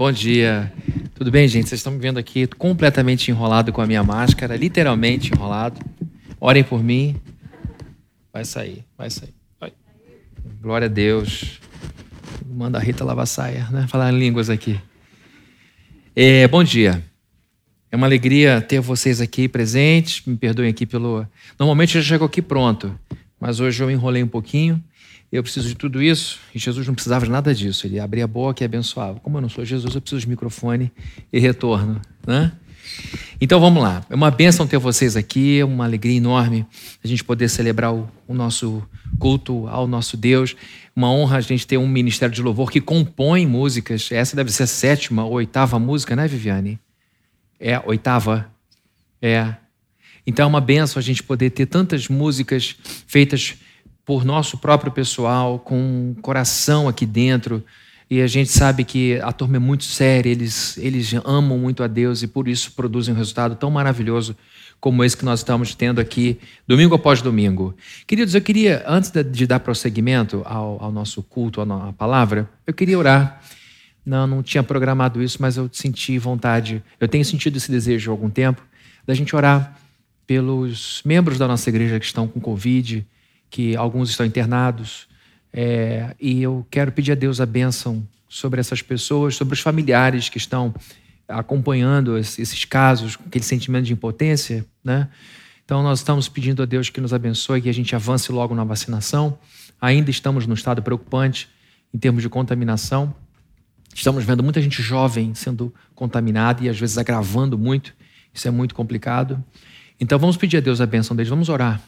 Bom dia. Tudo bem, gente? Vocês estão me vendo aqui completamente enrolado com a minha máscara, literalmente enrolado. Orem por mim. Vai sair, vai sair. Vai. Glória a Deus. Manda a Rita lavar saia, né? Falar línguas aqui. É, bom dia. É uma alegria ter vocês aqui presentes. Me perdoem aqui pelo. Normalmente eu já chego aqui pronto, mas hoje eu enrolei um pouquinho. Eu preciso de tudo isso e Jesus não precisava de nada disso. Ele abria a boca e abençoava. Como eu não sou Jesus, eu preciso de microfone e retorno, né? Então vamos lá. É uma bênção ter vocês aqui, é uma alegria enorme a gente poder celebrar o, o, nosso culto ao nosso Deus. Uma honra a gente ter um ministério de louvor que compõe músicas. Essa deve ser a sétima ou oitava música, né, Viviane? É, oitava. É. Então é uma bênção a gente poder ter tantas músicas feitas por nosso próprio pessoal, com um coração aqui dentro. E a gente sabe que a turma é muito séria, eles, eles amam muito a Deus e por isso produzem um resultado tão maravilhoso como esse que nós estamos tendo aqui, domingo após domingo. Queridos, eu queria, antes de dar prosseguimento ao, ao nosso culto, à palavra, eu queria orar. Não, não tinha programado isso, mas eu senti vontade, eu tenho sentido esse desejo há algum tempo, da gente orar pelos membros da nossa igreja que estão com Covid, que alguns estão internados. É, e eu quero pedir a Deus a bênção sobre essas pessoas, sobre os familiares que estão acompanhando esses casos, aquele sentimento de impotência, né? Então nós estamos pedindo a Deus que nos abençoe, que a gente avance logo na vacinação. Ainda estamos num estado preocupante em termos de contaminação. Estamos vendo muita gente jovem sendo contaminada e às vezes agravando muito. Isso é muito complicado. Então vamos pedir a Deus a bênção deles, vamos orar.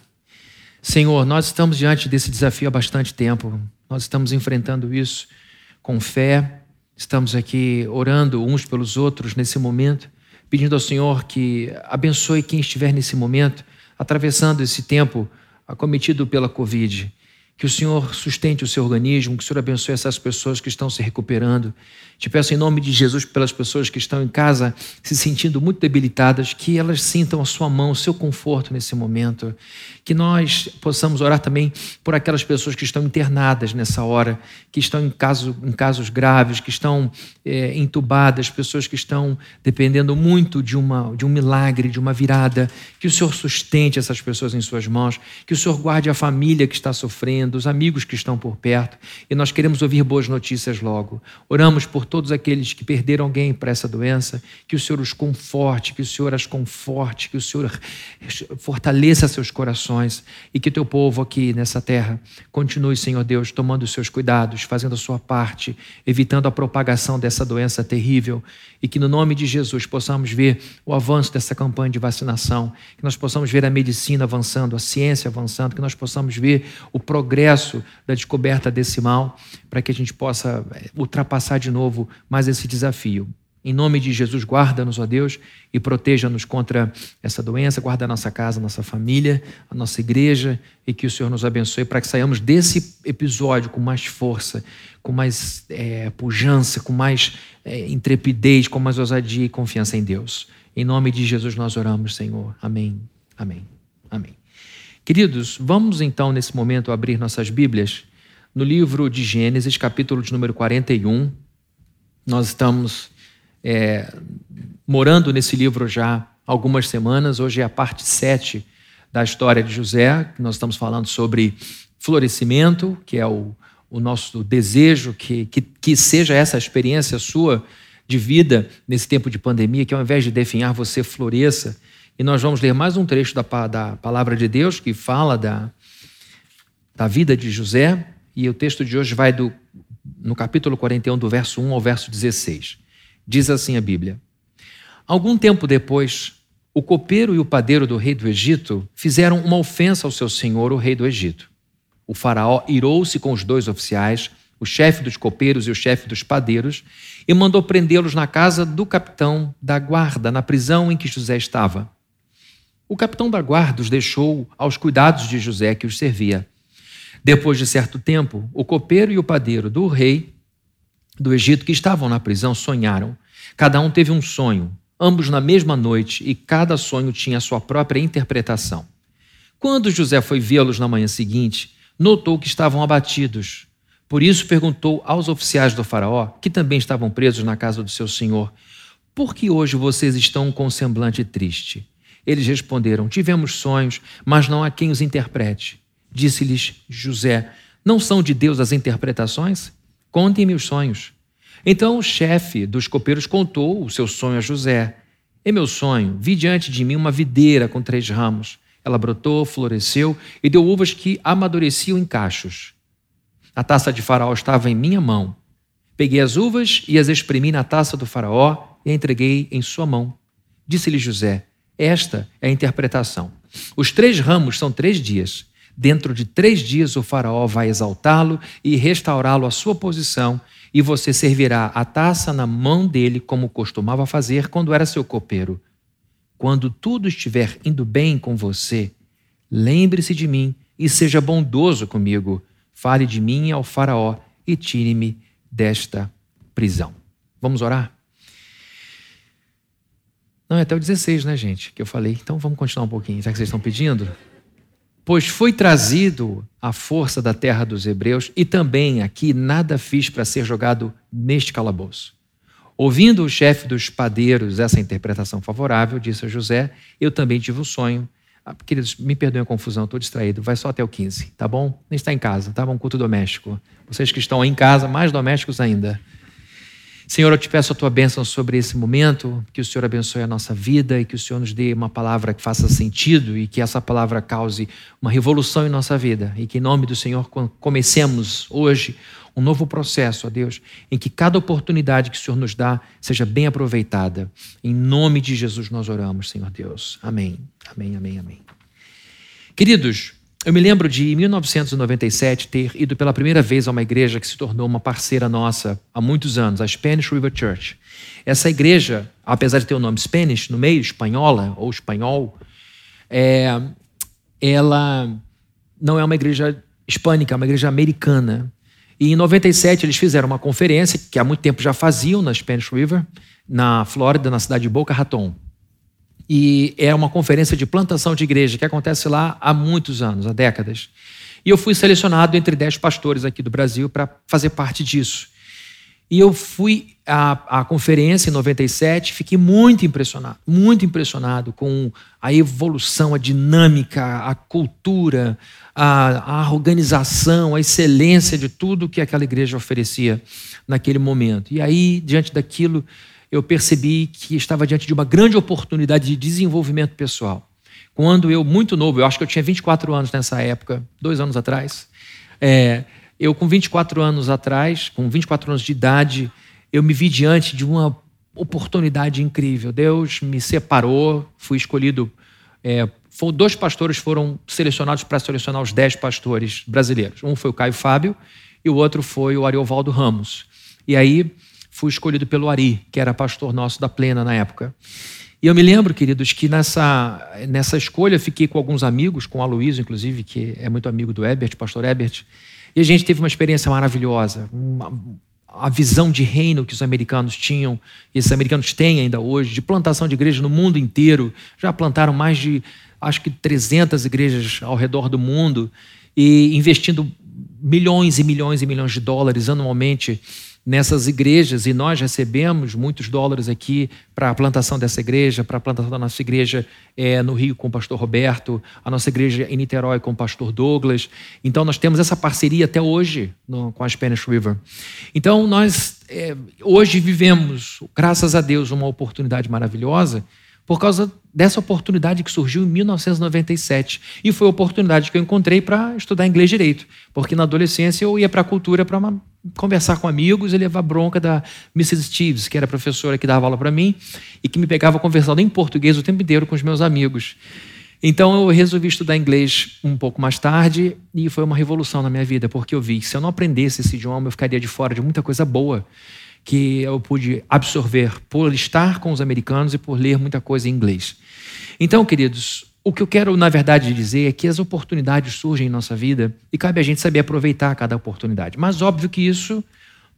Senhor, nós estamos diante desse desafio há bastante tempo. Nós estamos enfrentando isso com fé. Estamos aqui orando uns pelos outros nesse momento, pedindo ao Senhor que abençoe quem estiver nesse momento, atravessando esse tempo acometido pela Covid. Que o Senhor sustente o seu organismo, que o Senhor abençoe essas pessoas que estão se recuperando. Te peço em nome de Jesus pelas pessoas que estão em casa se sentindo muito debilitadas, que elas sintam a sua mão, o seu conforto nesse momento. Que nós possamos orar também por aquelas pessoas que estão internadas nessa hora, que estão em, caso, em casos graves, que estão é, entubadas, pessoas que estão dependendo muito de, uma, de um milagre, de uma virada. Que o Senhor sustente essas pessoas em suas mãos, que o Senhor guarde a família que está sofrendo dos amigos que estão por perto, e nós queremos ouvir boas notícias logo. Oramos por todos aqueles que perderam alguém para essa doença, que o Senhor os conforte, que o Senhor as conforte, que o Senhor fortaleça seus corações e que teu povo aqui nessa terra continue, Senhor Deus, tomando os seus cuidados, fazendo a sua parte, evitando a propagação dessa doença terrível e que no nome de Jesus possamos ver o avanço dessa campanha de vacinação, que nós possamos ver a medicina avançando, a ciência avançando, que nós possamos ver o progresso progresso da descoberta desse mal, para que a gente possa eh, ultrapassar de novo mais esse desafio. Em nome de Jesus, guarda-nos, ó Deus, e proteja-nos contra essa doença, guarda a nossa casa, a nossa família, a nossa igreja, e que o Senhor nos abençoe para que saiamos desse episódio com mais força, com mais é, pujança, com mais é, intrepidez, com mais ousadia e confiança em Deus. Em nome de Jesus nós oramos, Senhor. Amém. Amém. Amém. Queridos, vamos então nesse momento abrir nossas Bíblias no livro de Gênesis, capítulo de número 41. Nós estamos é, morando nesse livro já algumas semanas, hoje é a parte 7 da história de José, nós estamos falando sobre florescimento, que é o, o nosso desejo, que, que, que seja essa experiência sua de vida nesse tempo de pandemia, que ao invés de definhar, você floresça e nós vamos ler mais um trecho da, da palavra de Deus que fala da, da vida de José. E o texto de hoje vai do, no capítulo 41, do verso 1 ao verso 16. Diz assim a Bíblia: Algum tempo depois, o copeiro e o padeiro do rei do Egito fizeram uma ofensa ao seu senhor, o rei do Egito. O faraó irou-se com os dois oficiais, o chefe dos copeiros e o chefe dos padeiros, e mandou prendê-los na casa do capitão da guarda, na prisão em que José estava. O capitão da guarda os deixou aos cuidados de José, que os servia. Depois de certo tempo, o copeiro e o padeiro do rei do Egito, que estavam na prisão, sonharam. Cada um teve um sonho, ambos na mesma noite, e cada sonho tinha sua própria interpretação. Quando José foi vê-los na manhã seguinte, notou que estavam abatidos, Por isso perguntou aos oficiais do Faraó, que também estavam presos na casa do seu senhor: Por que hoje vocês estão com semblante triste? Eles responderam: Tivemos sonhos, mas não há quem os interprete. Disse-lhes José: Não são de Deus as interpretações? Contem-me os sonhos. Então o chefe dos copeiros contou o seu sonho a José. Em meu sonho, vi diante de mim uma videira com três ramos. Ela brotou, floresceu e deu uvas que amadureciam em cachos. A taça de Faraó estava em minha mão. Peguei as uvas e as exprimi na taça do Faraó e a entreguei em sua mão. Disse-lhe José: Esta é a interpretação. Os três ramos são três dias. Dentro de três dias o Faraó vai exaltá-lo e restaurá-lo à sua posição, e você servirá a taça na mão dele, como costumava fazer quando era seu copeiro. Quando tudo estiver indo bem com você, lembre-se de mim e seja bondoso comigo. Fale de mim ao Faraó e tire-me desta prisão. Vamos orar? Não, é até o 16, né, gente? Que eu falei. Então vamos continuar um pouquinho, já que vocês estão pedindo. Pois foi trazido a força da terra dos hebreus, e também aqui nada fiz para ser jogado neste calabouço. Ouvindo o chefe dos padeiros essa interpretação favorável, disse a José: Eu também tive um sonho. Ah, queridos, me perdoem a confusão, estou distraído. Vai só até o 15, tá bom? Nem está em casa, tá? Um culto doméstico. Vocês que estão em casa, mais domésticos ainda. Senhor, eu te peço a tua bênção sobre esse momento, que o Senhor abençoe a nossa vida e que o Senhor nos dê uma palavra que faça sentido e que essa palavra cause uma revolução em nossa vida e que, em nome do Senhor, comecemos hoje um novo processo, ó Deus, em que cada oportunidade que o Senhor nos dá seja bem aproveitada. Em nome de Jesus nós oramos, Senhor Deus. Amém. Amém, amém, amém. Queridos, eu me lembro de, em 1997, ter ido pela primeira vez a uma igreja que se tornou uma parceira nossa há muitos anos, a Spanish River Church. Essa igreja, apesar de ter o nome Spanish no meio, espanhola ou espanhol, é, ela não é uma igreja hispânica, é uma igreja americana. E em 97 eles fizeram uma conferência, que há muito tempo já faziam na Spanish River, na Flórida, na cidade de Boca Raton. E é uma conferência de plantação de igreja que acontece lá há muitos anos, há décadas. E eu fui selecionado entre dez pastores aqui do Brasil para fazer parte disso. E eu fui à, à, conferência em 97, fiquei muito impressionado, muito impressionado com a evolução, a dinâmica, a cultura, a, a organização, a excelência de tudo que aquela igreja oferecia naquele momento. E aí, diante daquilo, eu percebi que estava diante de uma grande oportunidade de desenvolvimento pessoal. Quando eu, muito novo, eu acho que eu tinha 24 anos nessa época, dois anos atrás, é, eu com 24 anos atrás, com 24 anos de idade, eu me vi diante de uma oportunidade incrível. Deus me separou, fui escolhido. É, dois pastores foram selecionados para selecionar os dez pastores brasileiros. Um foi o Caio Fábio e o outro foi o Ariovaldo Ramos. E aí fui escolhido pelo Ari, que era pastor nosso da Plena na época. E eu me lembro, queridos, que nessa, nessa escolha fiquei com alguns amigos, com o Aloysio, inclusive, que é muito amigo do Ebert, pastor Ebert, e a gente teve uma experiência maravilhosa, uma, a visão de reino que os americanos tinham, e esses americanos têm ainda hoje, de plantação de igrejas no mundo inteiro. Já plantaram mais de, acho que 300 igrejas ao redor do mundo, e investindo milhões e milhões e milhões de dólares anualmente nessas igrejas e nós recebemos muitos dólares aqui para a plantação dessa igreja, para a plantação da nossa igreja é, no Rio com o pastor Roberto, a nossa igreja em Niterói com o pastor Douglas. Então nós temos essa parceria até hoje no, com a Spanish River. Então nós é, hoje vivemos, graças a Deus, uma oportunidade maravilhosa por causa dessa oportunidade que surgiu em 1997. E foi a oportunidade que eu encontrei para estudar inglês direito, porque na adolescência eu ia para a cultura para conversar com amigos e levar bronca da Mrs. Steves, que era professora que dava aula para mim e que me pegava conversando em português o tempo inteiro com os meus amigos. Então eu resolvi estudar inglês um pouco mais tarde e foi uma revolução na minha vida, porque eu vi que se eu não aprendesse esse idioma, eu ficaria de fora de muita coisa boa que eu pude absorver por estar com os americanos e por ler muita coisa em inglês. Então, queridos, o que eu quero, na verdade, dizer é que as oportunidades surgem em nossa vida e cabe a gente saber aproveitar cada oportunidade. Mas óbvio que isso,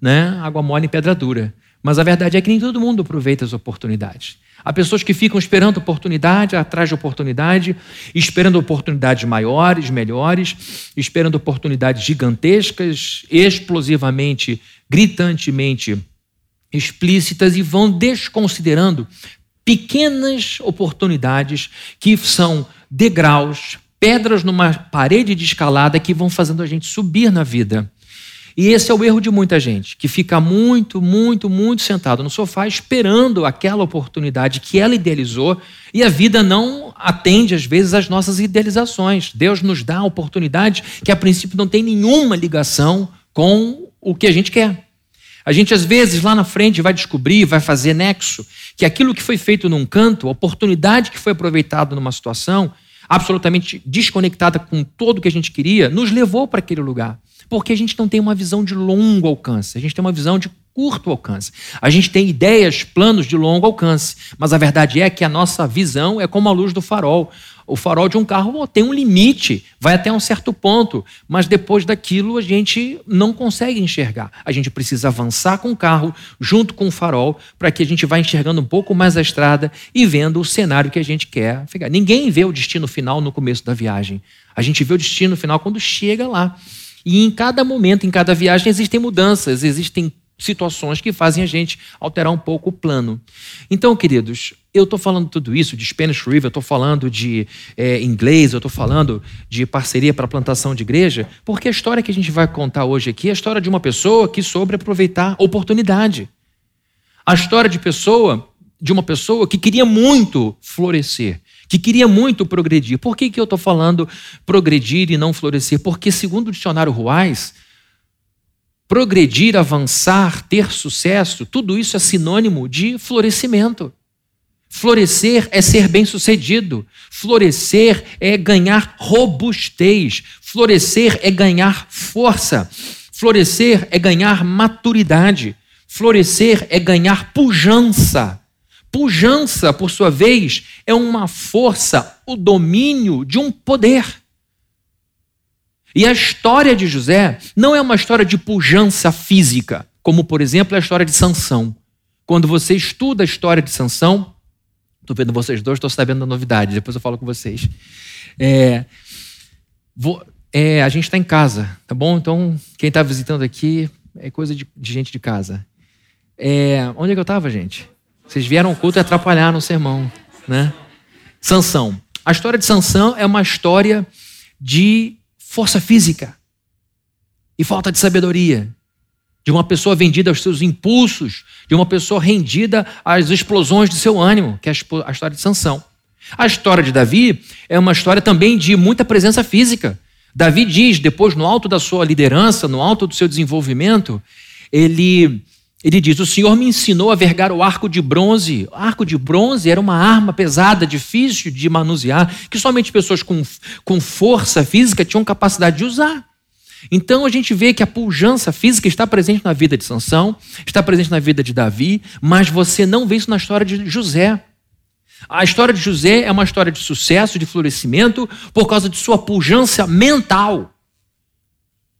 né, água mole em pedra dura. Mas a verdade é que nem todo mundo aproveita as oportunidades. Há pessoas que ficam esperando oportunidade, atrás de oportunidade, esperando oportunidades maiores, melhores, esperando oportunidades gigantescas, explosivamente, gritantemente explícitas e vão desconsiderando pequenas oportunidades que são degraus, pedras numa parede de escalada que vão fazendo a gente subir na vida. E esse é o erro de muita gente, que fica muito, muito, muito sentado no sofá esperando aquela oportunidade que ela idealizou e a vida não atende, às vezes, às nossas idealizações. Deus nos dá oportunidade que, a princípio, não tem nenhuma ligação com o que a gente quer. A gente, às vezes, lá na frente, vai descobrir, vai fazer nexo, que aquilo que foi feito num canto, a oportunidade que foi aproveitada numa situação, absolutamente desconectada com tudo que a gente queria, nos levou para aquele lugar. Porque a gente não tem uma visão de longo alcance, a gente tem uma visão de curto alcance. A gente tem ideias, planos de longo alcance, mas a verdade é que a nossa visão é como a luz do farol. O farol de um carro tem um limite, vai até um certo ponto, mas depois daquilo a gente não consegue enxergar. A gente precisa avançar com o carro junto com o farol para que a gente vá enxergando um pouco mais a estrada e vendo o cenário que a gente quer. Ninguém vê o destino final no começo da viagem. A gente vê o destino final quando chega lá. E em cada momento, em cada viagem, existem mudanças, existem situações que fazem a gente alterar um pouco o plano. Então, queridos, eu estou falando tudo isso de Spanish River, eu estou falando de é, inglês, eu estou falando de parceria para plantação de igreja, porque a história que a gente vai contar hoje aqui é a história de uma pessoa que soube aproveitar oportunidade. A história de pessoa, de uma pessoa que queria muito florescer, que queria muito progredir. Por que, que eu estou falando progredir e não florescer? Porque, segundo o dicionário Ruais, progredir, avançar, ter sucesso, tudo isso é sinônimo de florescimento. Florescer é ser bem-sucedido. Florescer é ganhar robustez. Florescer é ganhar força. Florescer é ganhar maturidade. Florescer é ganhar pujança. Pujança, por sua vez, é uma força, o domínio de um poder. E a história de José não é uma história de pujança física, como, por exemplo, a história de Sansão. Quando você estuda a história de Sansão, estou vendo vocês dois, estou sabendo da novidade, depois eu falo com vocês. É, vou, é, a gente está em casa, tá bom? Então, quem está visitando aqui é coisa de, de gente de casa. É, onde é que eu estava, gente? Vocês vieram ao culto e atrapalharam o sermão, né? Sansão. A história de Sansão é uma história de força física e falta de sabedoria, de uma pessoa vendida aos seus impulsos, de uma pessoa rendida às explosões de seu ânimo, que é a história de Sansão. A história de Davi é uma história também de muita presença física. Davi diz, depois, no alto da sua liderança, no alto do seu desenvolvimento, ele ele diz: O Senhor me ensinou a vergar o arco de bronze. O arco de bronze era uma arma pesada, difícil de manusear, que somente pessoas com, com força física tinham capacidade de usar. Então a gente vê que a pujança física está presente na vida de Sansão, está presente na vida de Davi, mas você não vê isso na história de José. A história de José é uma história de sucesso, de florescimento, por causa de sua pujança mental,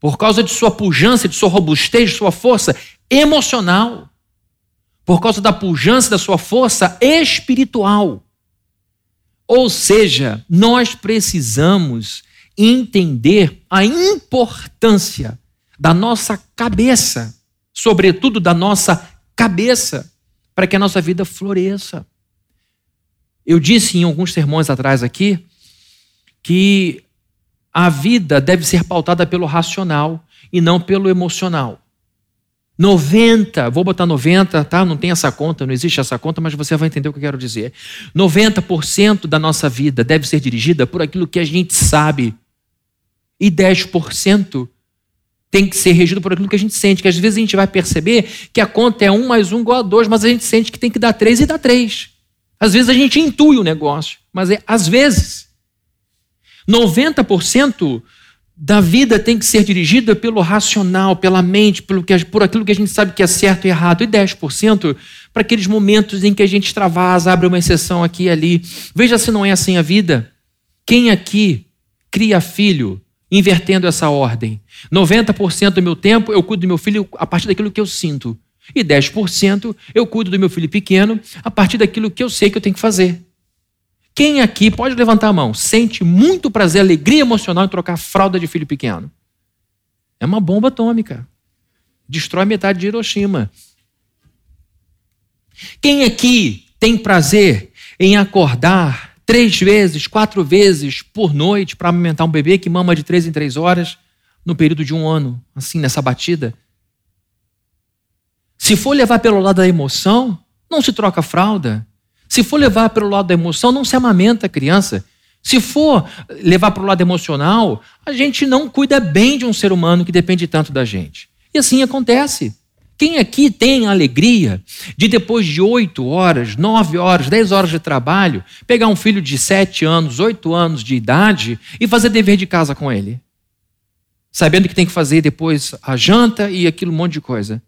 por causa de sua pujança, de sua robustez, de sua força emocional, por causa da pujança da sua força espiritual. Ou seja, nós precisamos entender a importância da nossa cabeça, sobretudo da nossa cabeça, para que a nossa vida floresça. Eu disse em alguns sermões atrás aqui que a vida deve ser pautada pelo racional e não pelo emocional. 90, vou botar 90, tá? Não tem essa conta, não existe essa conta, mas você vai entender o que eu quero dizer. 90% da nossa vida deve ser dirigida por aquilo que a gente sabe. E 10% tem que ser regido por aquilo que a gente sente. Que às vezes a gente vai perceber que a conta é 1 mais 1 igual a 2, mas a gente sente que tem que dar 3 e dá 3. Às vezes a gente intui o negócio, mas é às vezes. 90% da vida tem que ser dirigida pelo racional, pela mente, pelo que, por aquilo que a gente sabe que é certo e errado, e 10% para aqueles momentos em que a gente extravasa, abre uma exceção aqui e ali. Veja se não é assim a vida. Quem aqui cria filho invertendo essa ordem? 90% do meu tempo eu cuido do meu filho a partir daquilo que eu sinto. E 10% eu cuido do meu filho pequeno a partir daquilo que eu sei que eu tenho que fazer. Quem aqui pode levantar a mão? Sente muito prazer, alegria emocional em trocar fralda de filho pequeno? É uma bomba atômica. Destrói metade de Hiroshima. Quem aqui tem prazer em acordar três vezes, quatro vezes por noite para amamentar um bebê que mama de três em três horas no período de um ano, assim, nessa batida? Se for levar pelo lado da emoção, não se troca fralda. Se for levar pelo lado da emoção, não se amamenta a criança. Se for levar para o lado emocional, a gente não cuida bem de um ser humano que depende tanto da gente. E assim acontece. Quem aqui tem a alegria de, depois de oito horas, nove horas, dez horas de trabalho, pegar um filho de sete anos, oito anos de idade e fazer dever de casa com ele? Sabendo que tem que fazer depois a janta e aquilo, um monte de coisa.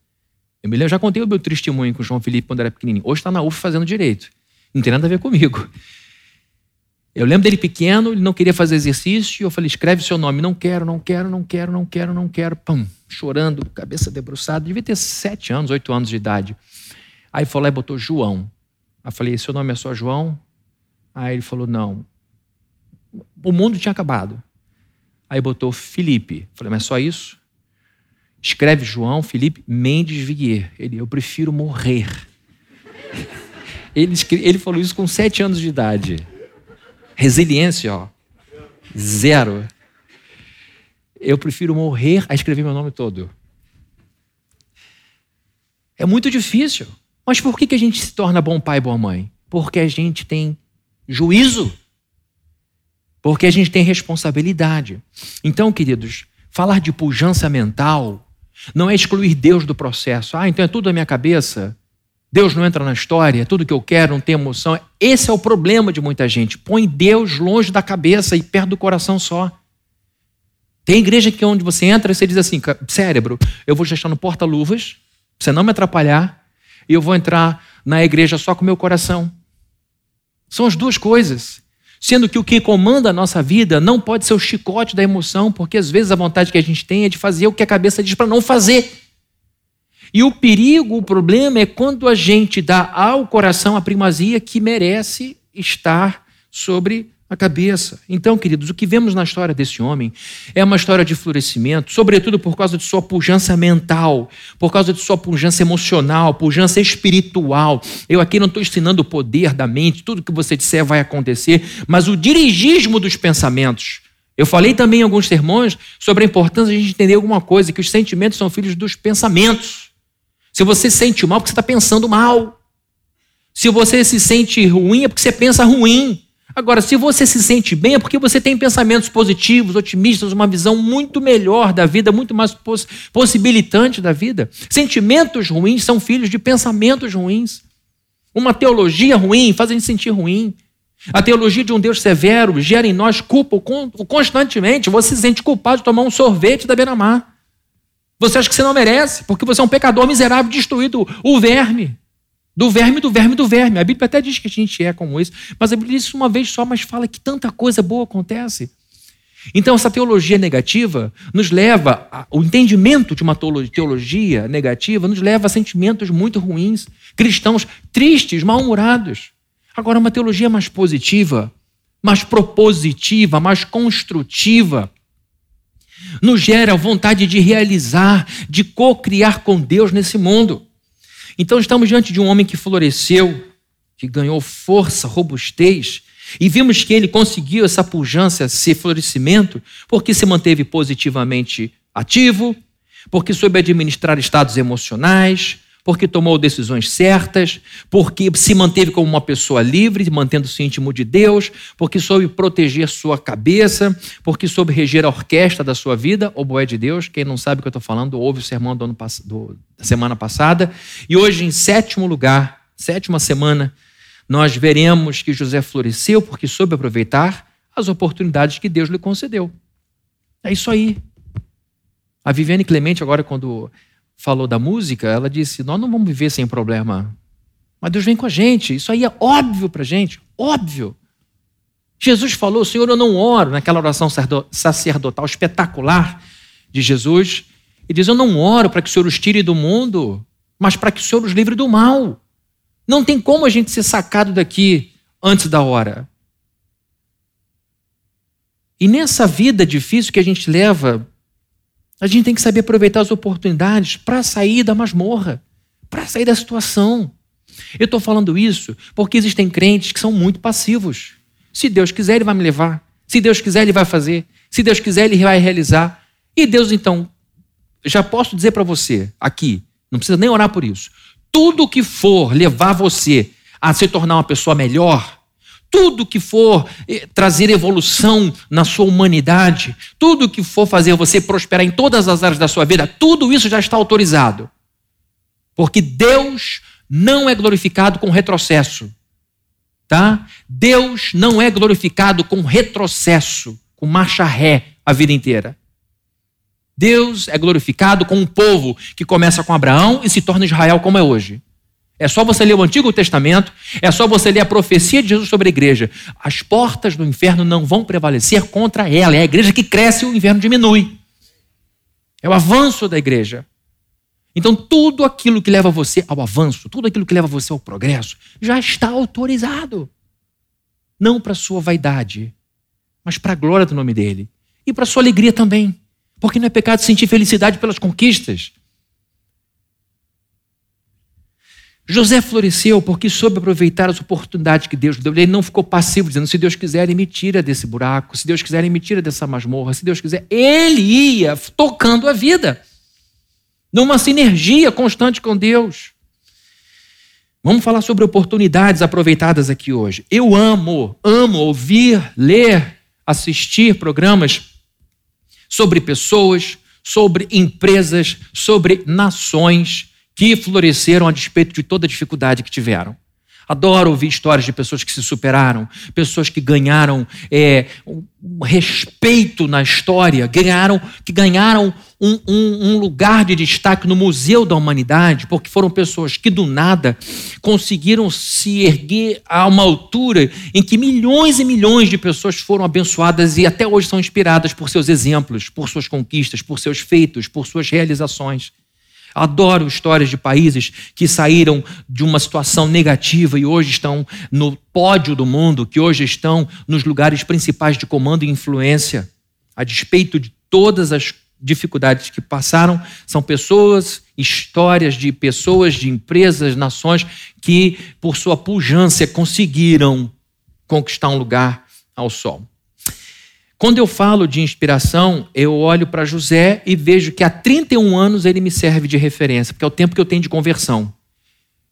Eu me lembro, já contei o meu testemunho com o João Felipe quando era pequenininho. Hoje está na UF fazendo direito. Não tem nada a ver comigo. Eu lembro dele pequeno, ele não queria fazer exercício, eu falei, escreve seu nome. Não quero, não quero, não quero, não quero, não quero. Pum, chorando, cabeça debruçada. Devia ter sete anos, oito anos de idade. Aí foi lá e botou João. Aí falei, seu nome é só João? Aí ele falou, não. O mundo tinha acabado. Aí botou Felipe. Falei, mas só isso? Escreve João Felipe Mendes Viguier. Ele, eu prefiro morrer. Ele, ele falou isso com sete anos de idade. Resiliência, ó. Zero. Eu prefiro morrer a escrever meu nome todo. É muito difícil. Mas por que, que a gente se torna bom pai e boa mãe? Porque a gente tem juízo. Porque a gente tem responsabilidade. Então, queridos, falar de pujança mental não é excluir Deus do processo. Ah, então é tudo da minha cabeça. Deus não entra na história, tudo que eu quero não tem emoção. Esse é o problema de muita gente. Põe Deus longe da cabeça e perto do coração só. Tem igreja que onde você entra e você diz assim, cérebro, eu vou deixar no porta-luvas, pra você não me atrapalhar, e eu vou entrar na igreja só com meu coração. São as duas coisas. Sendo que o que comanda a nossa vida não pode ser o chicote da emoção, porque às vezes a vontade que a gente tem é de fazer o que a cabeça diz para não fazer. E o perigo, o problema é quando a gente dá ao coração a primazia que merece estar sobre a cabeça. Então, queridos, o que vemos na história desse homem é uma história de florescimento, sobretudo por causa de sua pujança mental, por causa de sua pujança emocional, pujança espiritual. Eu aqui não estou ensinando o poder da mente, tudo que você disser vai acontecer, mas o dirigismo dos pensamentos. Eu falei também em alguns sermões sobre a importância de a gente entender alguma coisa, que os sentimentos são filhos dos pensamentos. Se você se sente mal, é porque você está pensando mal. Se você se sente ruim, é porque você pensa ruim. Agora, se você se sente bem, é porque você tem pensamentos positivos, otimistas, uma visão muito melhor da vida, muito mais poss possibilitante da vida. Sentimentos ruins são filhos de pensamentos ruins. Uma teologia ruim faz a gente sentir ruim. A teologia de um Deus severo gera em nós culpa constantemente. Você se sente culpado de tomar um sorvete da beira-mar. Você acha que você não merece, porque você é um pecador miserável, destruído, o verme. Do verme, do verme, do verme. A Bíblia até diz que a gente é como isso, mas a Bíblia diz isso uma vez só, mas fala que tanta coisa boa acontece. Então, essa teologia negativa nos leva, a, o entendimento de uma teologia negativa nos leva a sentimentos muito ruins, cristãos tristes, mal-humorados. Agora, uma teologia mais positiva, mais propositiva, mais construtiva, nos gera vontade de realizar, de co-criar com Deus nesse mundo. Então estamos diante de um homem que floresceu, que ganhou força, robustez, e vimos que ele conseguiu essa pujança, esse florescimento, porque se manteve positivamente ativo, porque soube administrar estados emocionais, porque tomou decisões certas, porque se manteve como uma pessoa livre, mantendo-se íntimo de Deus, porque soube proteger sua cabeça, porque soube reger a orquestra da sua vida, o boé de Deus. Quem não sabe o que eu estou falando, ouve o sermão do ano, do, da semana passada. E hoje, em sétimo lugar, sétima semana, nós veremos que José floresceu porque soube aproveitar as oportunidades que Deus lhe concedeu. É isso aí. A Viviane Clemente, agora, quando falou da música, ela disse: Nós não vamos viver sem problema. Mas Deus vem com a gente. Isso aí é óbvio para a gente. Óbvio. Jesus falou: Senhor, eu não oro, naquela oração sacerdotal espetacular de Jesus. E diz: Eu não oro para que o Senhor os tire do mundo, mas para que o Senhor nos livre do mal. Não tem como a gente ser sacado daqui antes da hora. E nessa vida difícil que a gente leva, a gente tem que saber aproveitar as oportunidades para sair da masmorra, para sair da situação. Eu estou falando isso porque existem crentes que são muito passivos. Se Deus quiser, Ele vai me levar. Se Deus quiser, Ele vai fazer. Se Deus quiser, Ele vai realizar. E Deus, então, já posso dizer para você aqui, não precisa nem orar por isso. Tudo que for levar você a se tornar uma pessoa melhor, tudo que for eh, trazer evolução na sua humanidade, tudo que for fazer você prosperar em todas as áreas da sua vida, tudo isso já está autorizado. Porque Deus não é glorificado com retrocesso. Tá? Deus não é glorificado com retrocesso, com marcha ré a vida inteira. Deus é glorificado com um povo que começa com Abraão e se torna Israel como é hoje. É só você ler o Antigo Testamento, é só você ler a profecia de Jesus sobre a igreja. As portas do inferno não vão prevalecer contra ela. É a igreja que cresce e o inferno diminui. É o avanço da igreja. Então, tudo aquilo que leva você ao avanço, tudo aquilo que leva você ao progresso, já está autorizado. Não para sua vaidade, mas para a glória do nome dele. E para sua alegria também. Porque não é pecado sentir felicidade pelas conquistas. José floresceu porque soube aproveitar as oportunidades que Deus deu. Ele não ficou passivo, dizendo: se Deus quiser, ele me tira desse buraco, se Deus quiser, ele me tira dessa masmorra, se Deus quiser. Ele ia tocando a vida, numa sinergia constante com Deus. Vamos falar sobre oportunidades aproveitadas aqui hoje. Eu amo, amo ouvir, ler, assistir programas sobre pessoas, sobre empresas, sobre nações que floresceram a despeito de toda dificuldade que tiveram. Adoro ouvir histórias de pessoas que se superaram, pessoas que ganharam é, um respeito na história, ganharam, que ganharam um, um, um, lugar de destaque no Museu da Humanidade, porque foram pessoas que do nada conseguiram se erguer a uma altura em que milhões e milhões de pessoas foram abençoadas e até hoje são inspiradas por seus exemplos, por suas conquistas, por seus feitos, por suas realizações. Adoro histórias de países que saíram de uma situação negativa e hoje estão no pódio do mundo, que hoje estão nos lugares principais de comando e influência, a despeito de todas as dificuldades que passaram, são pessoas, histórias de pessoas, de empresas, nações que, por sua pujança, conseguiram conquistar um lugar ao sol. Quando eu falo de inspiração, eu olho para José e vejo que há 31 anos ele me serve de referência, porque é o tempo que eu tenho de conversão.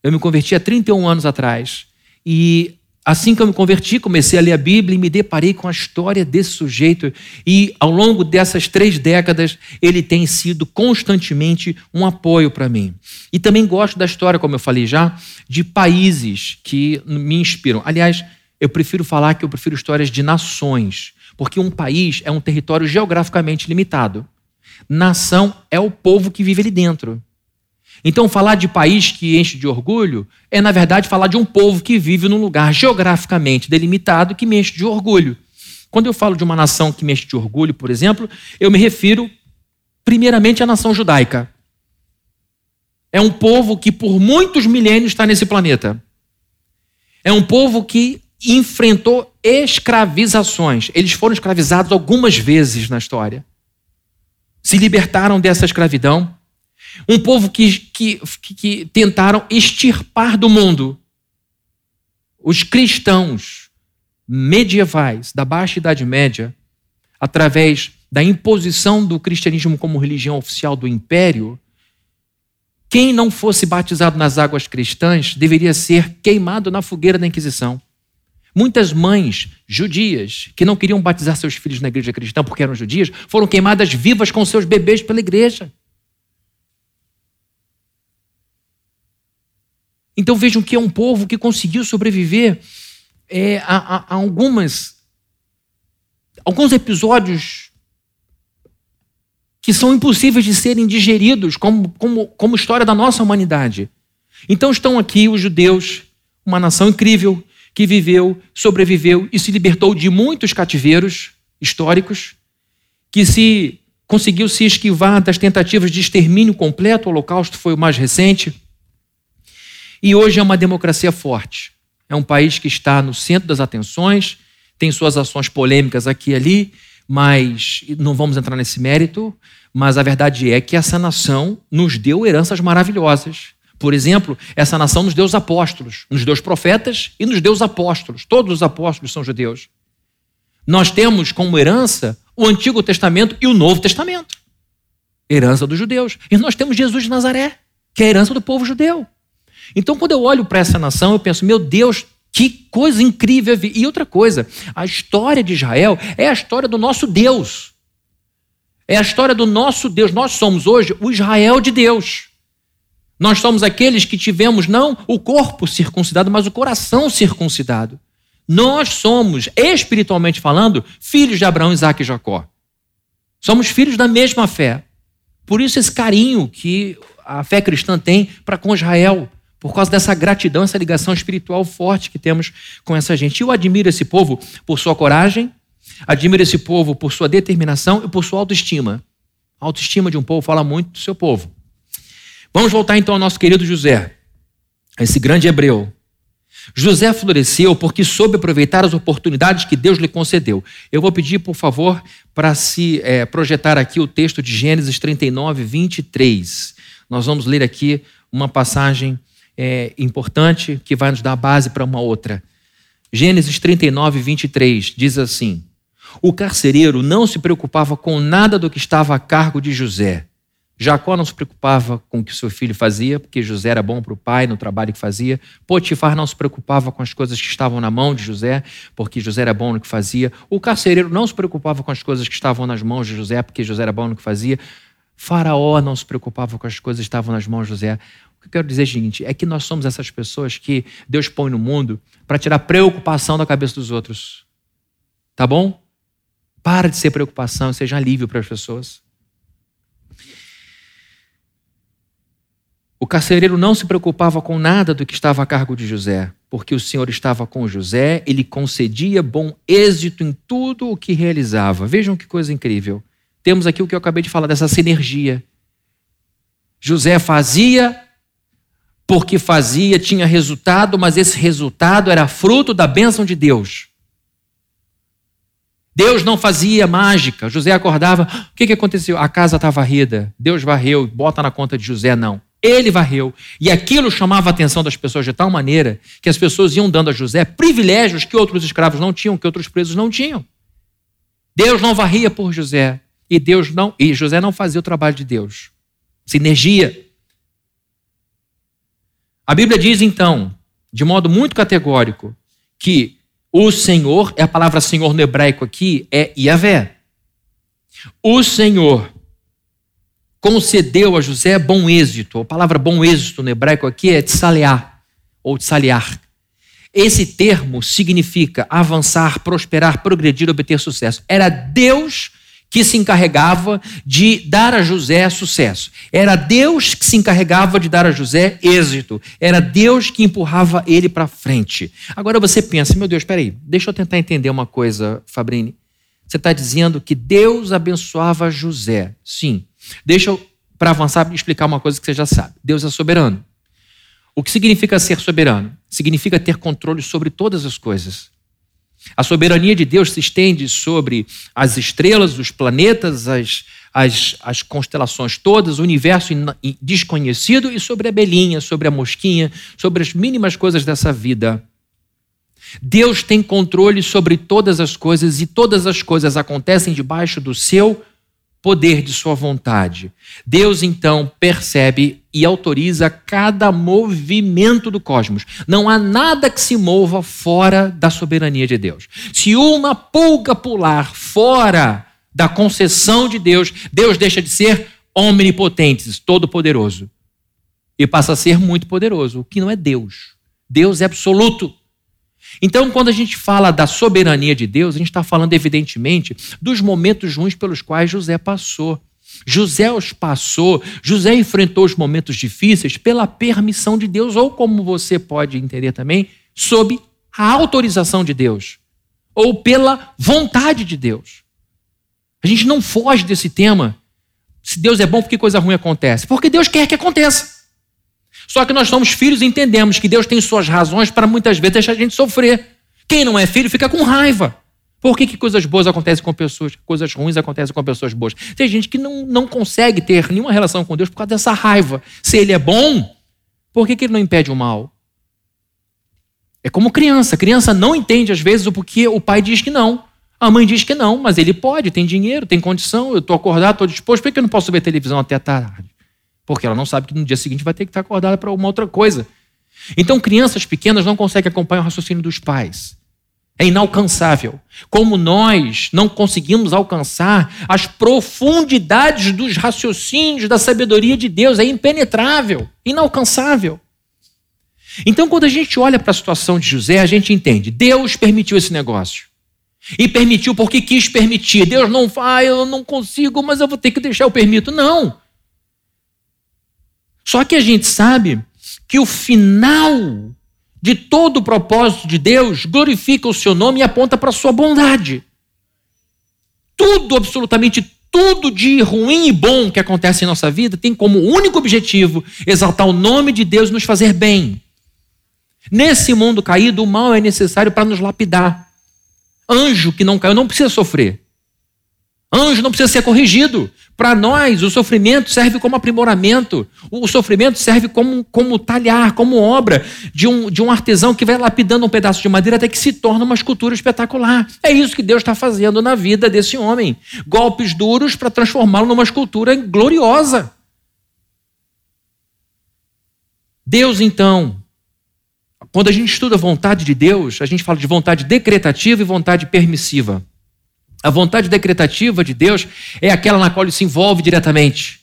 Eu me converti há 31 anos atrás. E assim que eu me converti, comecei a ler a Bíblia e me deparei com a história desse sujeito. E ao longo dessas três décadas, ele tem sido constantemente um apoio para mim. E também gosto da história, como eu falei já, de países que me inspiram. Aliás, eu prefiro falar que eu prefiro histórias de nações porque um país é um território geograficamente limitado. Nação é o povo que vive ali dentro. Então, falar de país que enche de orgulho é, na verdade, falar de um povo que vive num lugar geograficamente delimitado que me enche de orgulho. Quando eu falo de uma nação que me enche de orgulho, por exemplo, eu me refiro, primeiramente, à nação judaica. É um povo que, por muitos milênios, está nesse planeta. É um povo que enfrentou escravizações. Eles foram escravizados algumas vezes na história. Se libertaram dessa escravidão. Um povo que, que, que tentaram extirpar do mundo os cristãos medievais da Baixa Idade Média, através da imposição do cristianismo como religião oficial do império, quem não fosse batizado nas águas cristãs deveria ser queimado na fogueira da Inquisição. Muitas mães judias que não queriam batizar seus filhos na igreja cristã porque eram judias foram queimadas vivas com seus bebês pela igreja. Então vejam que é um povo que conseguiu sobreviver é, a, a, a algumas alguns episódios que são impossíveis de serem digeridos como, como, como história da nossa humanidade. Então estão aqui os judeus, uma nação incrível, que viveu, sobreviveu e se libertou de muitos cativeiros históricos, que se conseguiu se esquivar das tentativas de extermínio completo, o Holocausto foi o mais recente, E hoje é uma democracia forte. É um país que está no centro das atenções, tem suas ações polêmicas aqui e ali, mas não vamos entrar nesse mérito. Mas a verdade é que essa nação nos deu heranças maravilhosas. Por exemplo, essa nação nos deu os apóstolos, nos deu os profetas e nos deu os apóstolos. Todos os apóstolos são judeus. Nós temos como herança o Antigo Testamento e o Novo Testamento. Herança dos judeus. E nós temos Jesus de Nazaré, que é a herança do povo judeu. Então, quando eu olho para essa nação, eu penso, meu Deus, que coisa incrível. E outra coisa, a história de Israel é a história do nosso Deus. É a história do nosso Deus. Nós somos hoje o Israel de Deus. Nós somos aqueles que tivemos não o corpo circuncidado, mas o coração circuncidado. Nós somos, espiritualmente falando, filhos de Abraão, Isaac e Jacó. Somos filhos da mesma fé. Por isso, esse carinho que a fé cristã tem para com Israel, por causa dessa gratidão, essa ligação espiritual forte que temos com essa gente. Eu admiro esse povo por sua coragem, admiro esse povo por sua determinação e por sua autoestima. A autoestima de um povo fala muito do seu povo. Vamos voltar então ao nosso querido José, esse grande hebreu. José floresceu porque soube aproveitar as oportunidades que Deus lhe concedeu. Eu vou pedir, por favor, para se é, projetar aqui o texto de Gênesis 39, 23. Nós vamos ler aqui uma passagem é, importante que vai nos dar base para uma outra. Gênesis 39, 23 diz assim: O carcereiro não se preocupava com nada do que estava a cargo de José Jacó não se preocupava com o que seu filho fazia, porque José era bom para o pai no trabalho que fazia. Potifar não se preocupava com as coisas que estavam na mão de José, porque José era bom no que fazia. O carcereiro não se preocupava com as coisas que estavam nas mãos de José, porque José era bom no que fazia. Faraó não se preocupava com as coisas que estavam nas mãos de José. O que eu quero dizer é o seguinte: é que nós somos essas pessoas que Deus põe no mundo para tirar preocupação da cabeça dos outros. Tá bom? Para de ser preocupação, seja alívio para as pessoas. O carcereiro não se preocupava com nada do que estava a cargo de José, porque o Senhor estava com José, ele concedia bom êxito em tudo o que realizava. Vejam que coisa incrível. Temos aqui o que eu acabei de falar, dessa sinergia. José fazia porque fazia, tinha resultado, mas esse resultado era fruto da bênção de Deus. Deus não fazia mágica. José acordava, o que, que aconteceu? A casa está varrida. Deus varreu, bota na conta de José, não. Ele varreu. E aquilo chamava a atenção das pessoas de tal maneira que as pessoas iam dando a José privilégios que outros escravos não tinham, que outros presos não tinham. Deus não varria por José. E Deus não, e José não fazia o trabalho de Deus. Sinergia. A Bíblia diz então, de modo muito categórico, que o Senhor, é a palavra Senhor no hebraico aqui, é Yahvé. O Senhor concedeu a José bom êxito. A palavra bom êxito no hebraico aqui é tsalear, ou tsalear. Esse termo significa avançar, prosperar, progredir, obter sucesso. Era Deus que se encarregava de dar a José sucesso. Era Deus que se encarregava de dar a José êxito. Era Deus que empurrava ele para frente. Agora você pensa, meu Deus, espera aí, deixa eu tentar entender uma coisa, Fabrini. Você está dizendo que Deus abençoava José. Sim. Deixa eu, para avançar, explicar uma coisa que você já sabe. Deus é soberano. O que significa ser soberano? Significa ter controle sobre todas as coisas. A soberania de Deus se estende sobre as estrelas, os planetas, as, as, as constelações todas, o universo desconhecido e sobre a belinha, sobre a mosquinha, sobre as mínimas coisas dessa vida. Deus tem controle sobre todas as coisas e todas as coisas acontecem debaixo do seu poder de sua vontade. Deus então percebe e autoriza cada movimento do cosmos. Não há nada que se mova fora da soberania de Deus. Se uma pulga pular fora da concessão de Deus, Deus deixa de ser omnipotente, todo-poderoso, e passa a ser muito poderoso, o que não é Deus. Deus é absoluto. Então, quando a gente fala da soberania de Deus, a gente está falando, evidentemente, dos momentos ruins pelos quais José passou. José os passou, José enfrentou os momentos difíceis pela permissão de Deus, ou como você pode entender também, sob a autorização de Deus, ou pela vontade de Deus. A gente não foge desse tema. Se Deus é bom, por que coisa ruim acontece? Porque Deus quer que aconteça. Só que nós somos filhos e entendemos que Deus tem suas razões para muitas vezes deixar a gente sofrer. Quem não é filho fica com raiva. Por que, que coisas boas acontecem com pessoas, coisas ruins acontecem com pessoas boas? Tem gente que não, não consegue ter nenhuma relação com Deus por causa dessa raiva. Se ele é bom, por que, que ele não impede o mal? É como criança. Criança não entende, às vezes, o porquê o pai diz que não. A mãe diz que não, mas ele pode, tem dinheiro, tem condição, eu estou acordado, estou disposto, por que eu não posso ver televisão até tarde? Porque ela não sabe que no dia seguinte vai ter que estar acordada para alguma outra coisa. Então, crianças pequenas não conseguem acompanhar o raciocínio dos pais. É inalcançável. Como nós não conseguimos alcançar as profundidades dos raciocínios da sabedoria de Deus, é impenetrável, inalcançável. Então, quando a gente olha para a situação de José, a gente entende: Deus permitiu esse negócio. E permitiu porque quis permitir. Deus não faz, ah, eu não consigo, mas eu vou ter que deixar, eu permito. Não. Só que a gente sabe que o final de todo o propósito de Deus glorifica o seu nome e aponta para a sua bondade. Tudo, absolutamente tudo de ruim e bom que acontece em nossa vida tem como único objetivo exaltar o nome de Deus e nos fazer bem. Nesse mundo caído, o mal é necessário para nos lapidar. Anjo que não caiu não precisa sofrer. Anjo não precisa ser corrigido. Para nós, o sofrimento serve como aprimoramento. O sofrimento serve como, como talhar, como obra de um, de um artesão que vai lapidando um pedaço de madeira até que se torna uma escultura espetacular. É isso que Deus está fazendo na vida desse homem. Golpes duros para transformá-lo numa escultura gloriosa. Deus, então, quando a gente estuda a vontade de Deus, a gente fala de vontade decretativa e vontade permissiva. A vontade decretativa de Deus é aquela na qual ele se envolve diretamente.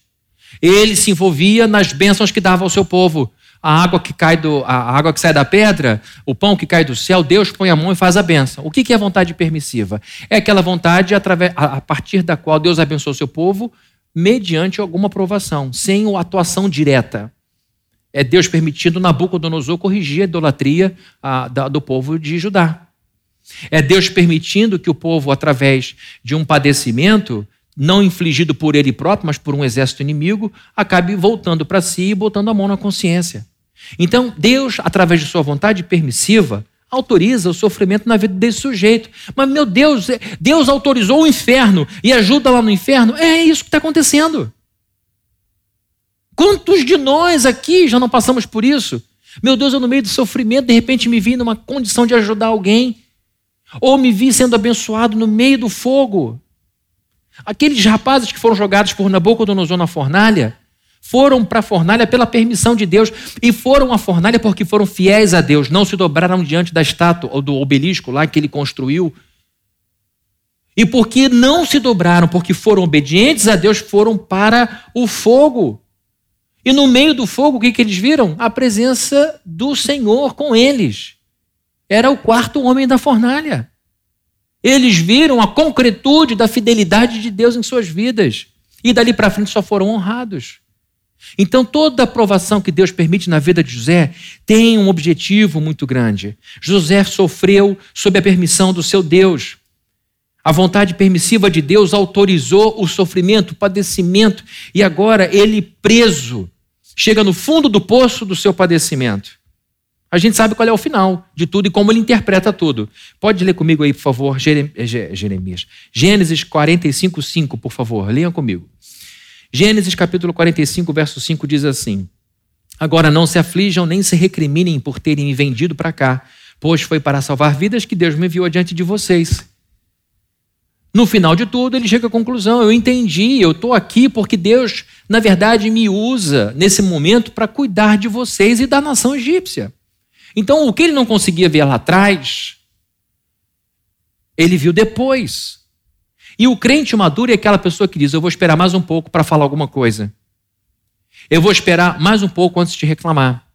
Ele se envolvia nas bênçãos que dava ao seu povo. A água que cai do, a água que sai da pedra, o pão que cai do céu, Deus põe a mão e faz a bênção. O que é a vontade permissiva? É aquela vontade através, a partir da qual Deus abençoa o seu povo mediante alguma provação, sem a atuação direta. É Deus permitindo Nabucodonosor corrigir a idolatria a, da, do povo de Judá. É Deus permitindo que o povo, através de um padecimento, não infligido por ele próprio, mas por um exército inimigo, acabe voltando para si e botando a mão na consciência. Então, Deus, através de sua vontade permissiva, autoriza o sofrimento na vida desse sujeito. Mas, meu Deus, é, Deus autorizou o inferno e ajuda lá no inferno? É isso que está acontecendo. Quantos de nós aqui já não passamos por isso? Meu Deus, eu no meio do sofrimento, de repente me vi numa condição de ajudar alguém. Ou me vi sendo abençoado no meio do fogo. Aqueles rapazes que foram jogados por Nabucodonosor na fornalha, foram para a fornalha pela permissão de Deus e foram à fornalha porque foram fiéis a Deus, não se dobraram diante da estátua ou do obelisco lá que ele construiu. E porque não se dobraram, porque foram obedientes a Deus, foram para o fogo. E no meio do fogo, o que, que eles viram? A presença do Senhor com eles era o quarto homem da fornalha. Eles viram a concretude da fidelidade de Deus em suas vidas. E dali para frente só foram honrados. Então, toda a aprovação que Deus permite na vida de José tem um objetivo muito grande. José sofreu sob a permissão do seu Deus. A vontade permissiva de Deus autorizou o sofrimento, o padecimento, e agora ele, preso, chega no fundo do poço do seu padecimento. A gente sabe qual é o final de tudo e como ele interpreta tudo. Pode ler comigo aí, por favor, Jeremias. Gênesis 45, 5, por favor, leiam comigo. Gênesis capítulo 45, verso 5 diz assim: Agora não se aflijam nem se recriminem por terem me vendido para cá, pois foi para salvar vidas que Deus me enviou adiante de vocês. No final de tudo, ele chega à conclusão: eu entendi, eu estou aqui porque Deus, na verdade, me usa nesse momento para cuidar de vocês e da nação egípcia. Então, o que ele não conseguia ver lá atrás, ele viu depois. E o crente maduro é aquela pessoa que diz: Eu vou esperar mais um pouco para falar alguma coisa. Eu vou esperar mais um pouco antes de reclamar.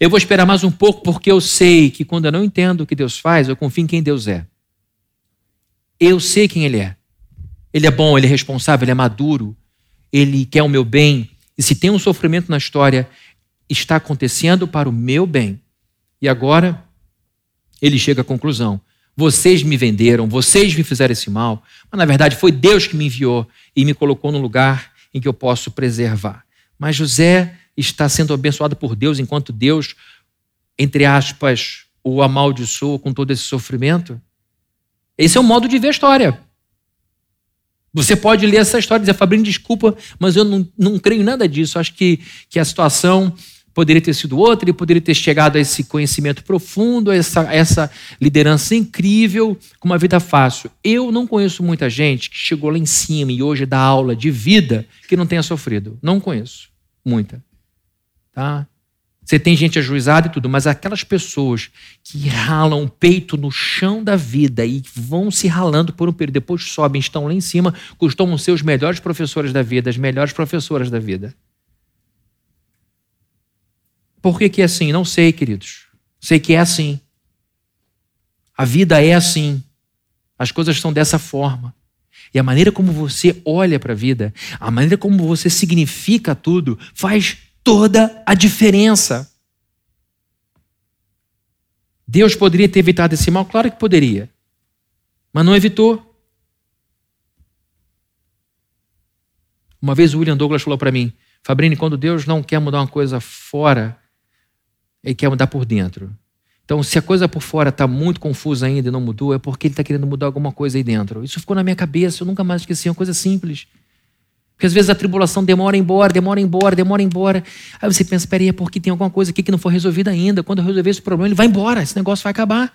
Eu vou esperar mais um pouco porque eu sei que quando eu não entendo o que Deus faz, eu confio em quem Deus é. Eu sei quem Ele é. Ele é bom, Ele é responsável, Ele é maduro, Ele quer o meu bem. E se tem um sofrimento na história, está acontecendo para o meu bem. E agora ele chega à conclusão: vocês me venderam, vocês me fizeram esse mal, mas na verdade foi Deus que me enviou e me colocou no lugar em que eu posso preservar. Mas José está sendo abençoado por Deus enquanto Deus, entre aspas, o amaldiçoa com todo esse sofrimento? Esse é o modo de ver a história. Você pode ler essa história e dizer, Fabrício, desculpa, mas eu não, não creio nada disso. Acho que, que a situação poderia ter sido outra, ele poderia ter chegado a esse conhecimento profundo, a essa, essa liderança incrível, com uma vida fácil. Eu não conheço muita gente que chegou lá em cima e hoje dá aula de vida que não tenha sofrido. Não conheço muita. Tá? Você tem gente ajuizada e tudo, mas aquelas pessoas que ralam o peito no chão da vida e vão se ralando por um período, depois sobem, estão lá em cima, costumam ser os melhores professores da vida, as melhores professoras da vida. Por que, que é assim? Não sei, queridos. Sei que é assim. A vida é assim. As coisas são dessa forma. E a maneira como você olha para a vida, a maneira como você significa tudo, faz toda a diferença. Deus poderia ter evitado esse mal? Claro que poderia. Mas não evitou. Uma vez o William Douglas falou para mim: Fabrini, quando Deus não quer mudar uma coisa fora, ele quer mudar por dentro. Então, se a coisa por fora está muito confusa ainda e não mudou, é porque ele está querendo mudar alguma coisa aí dentro. Isso ficou na minha cabeça, eu nunca mais esqueci, é uma coisa simples. Porque às vezes a tribulação demora embora, demora embora, demora embora. Aí você pensa, peraí, é porque tem alguma coisa aqui que não foi resolvida ainda. Quando eu resolver esse problema, ele vai embora, esse negócio vai acabar.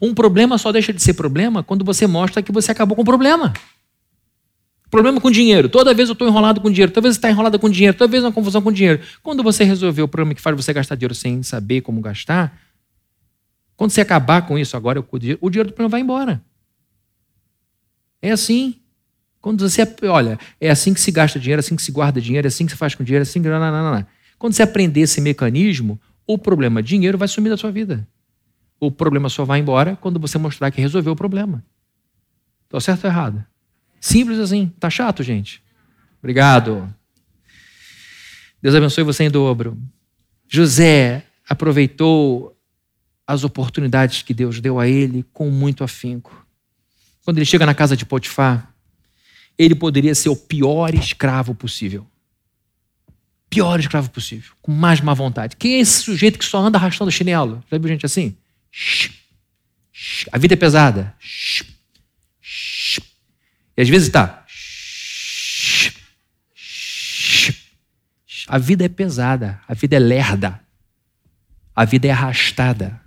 Um problema só deixa de ser problema quando você mostra que você acabou com o problema. Problema com dinheiro. Toda vez eu estou enrolado com dinheiro. Toda vez está enrolado com dinheiro. Toda vez uma confusão com dinheiro. Quando você resolver o problema que faz você gastar dinheiro sem saber como gastar, quando você acabar com isso agora, o dinheiro, o dinheiro do problema vai embora. É assim. Quando você, olha, é assim que se gasta dinheiro, é assim que se guarda dinheiro, é assim que se faz com dinheiro, é assim que. Quando você aprender esse mecanismo, o problema dinheiro vai sumir da sua vida. O problema só vai embora quando você mostrar que resolveu o problema. Estou certo ou errado? Simples assim. Tá chato, gente? Obrigado. Deus abençoe você em dobro. José aproveitou as oportunidades que Deus deu a ele com muito afinco. Quando ele chega na casa de Potifar, ele poderia ser o pior escravo possível. Pior escravo possível, com mais má vontade. Quem é esse sujeito que só anda arrastando chinelo? Já viu gente assim? A vida é pesada. E às vezes está. A vida é pesada, a vida é lerda, a vida é arrastada.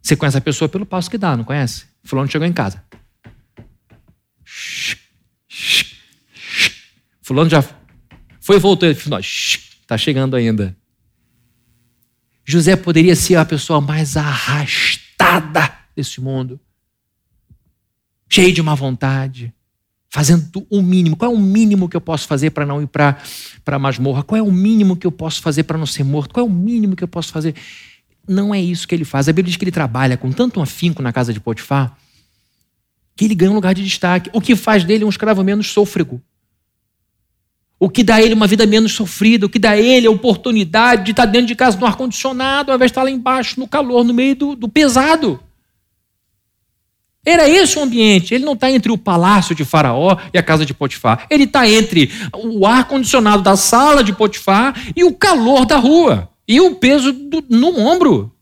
Você conhece a pessoa pelo passo que dá, não conhece? Fulano chegou em casa. Fulano já foi e voltou. Está chegando ainda. José poderia ser a pessoa mais arrastada desse mundo, cheio de má vontade, fazendo o mínimo. Qual é o mínimo que eu posso fazer para não ir para a masmorra? Qual é o mínimo que eu posso fazer para não ser morto? Qual é o mínimo que eu posso fazer? Não é isso que ele faz. A Bíblia diz que ele trabalha com tanto afinco na casa de Potifar que ele ganha um lugar de destaque, o que faz dele um escravo menos sôfrego. O que dá a ele uma vida menos sofrida, o que dá a ele a oportunidade de estar dentro de casa no ar-condicionado, ao invés de estar lá embaixo, no calor, no meio do, do pesado. Era esse o ambiente. Ele não está entre o palácio de Faraó e a casa de Potifar. Ele está entre o ar-condicionado da sala de Potifar e o calor da rua. E o peso do, no ombro.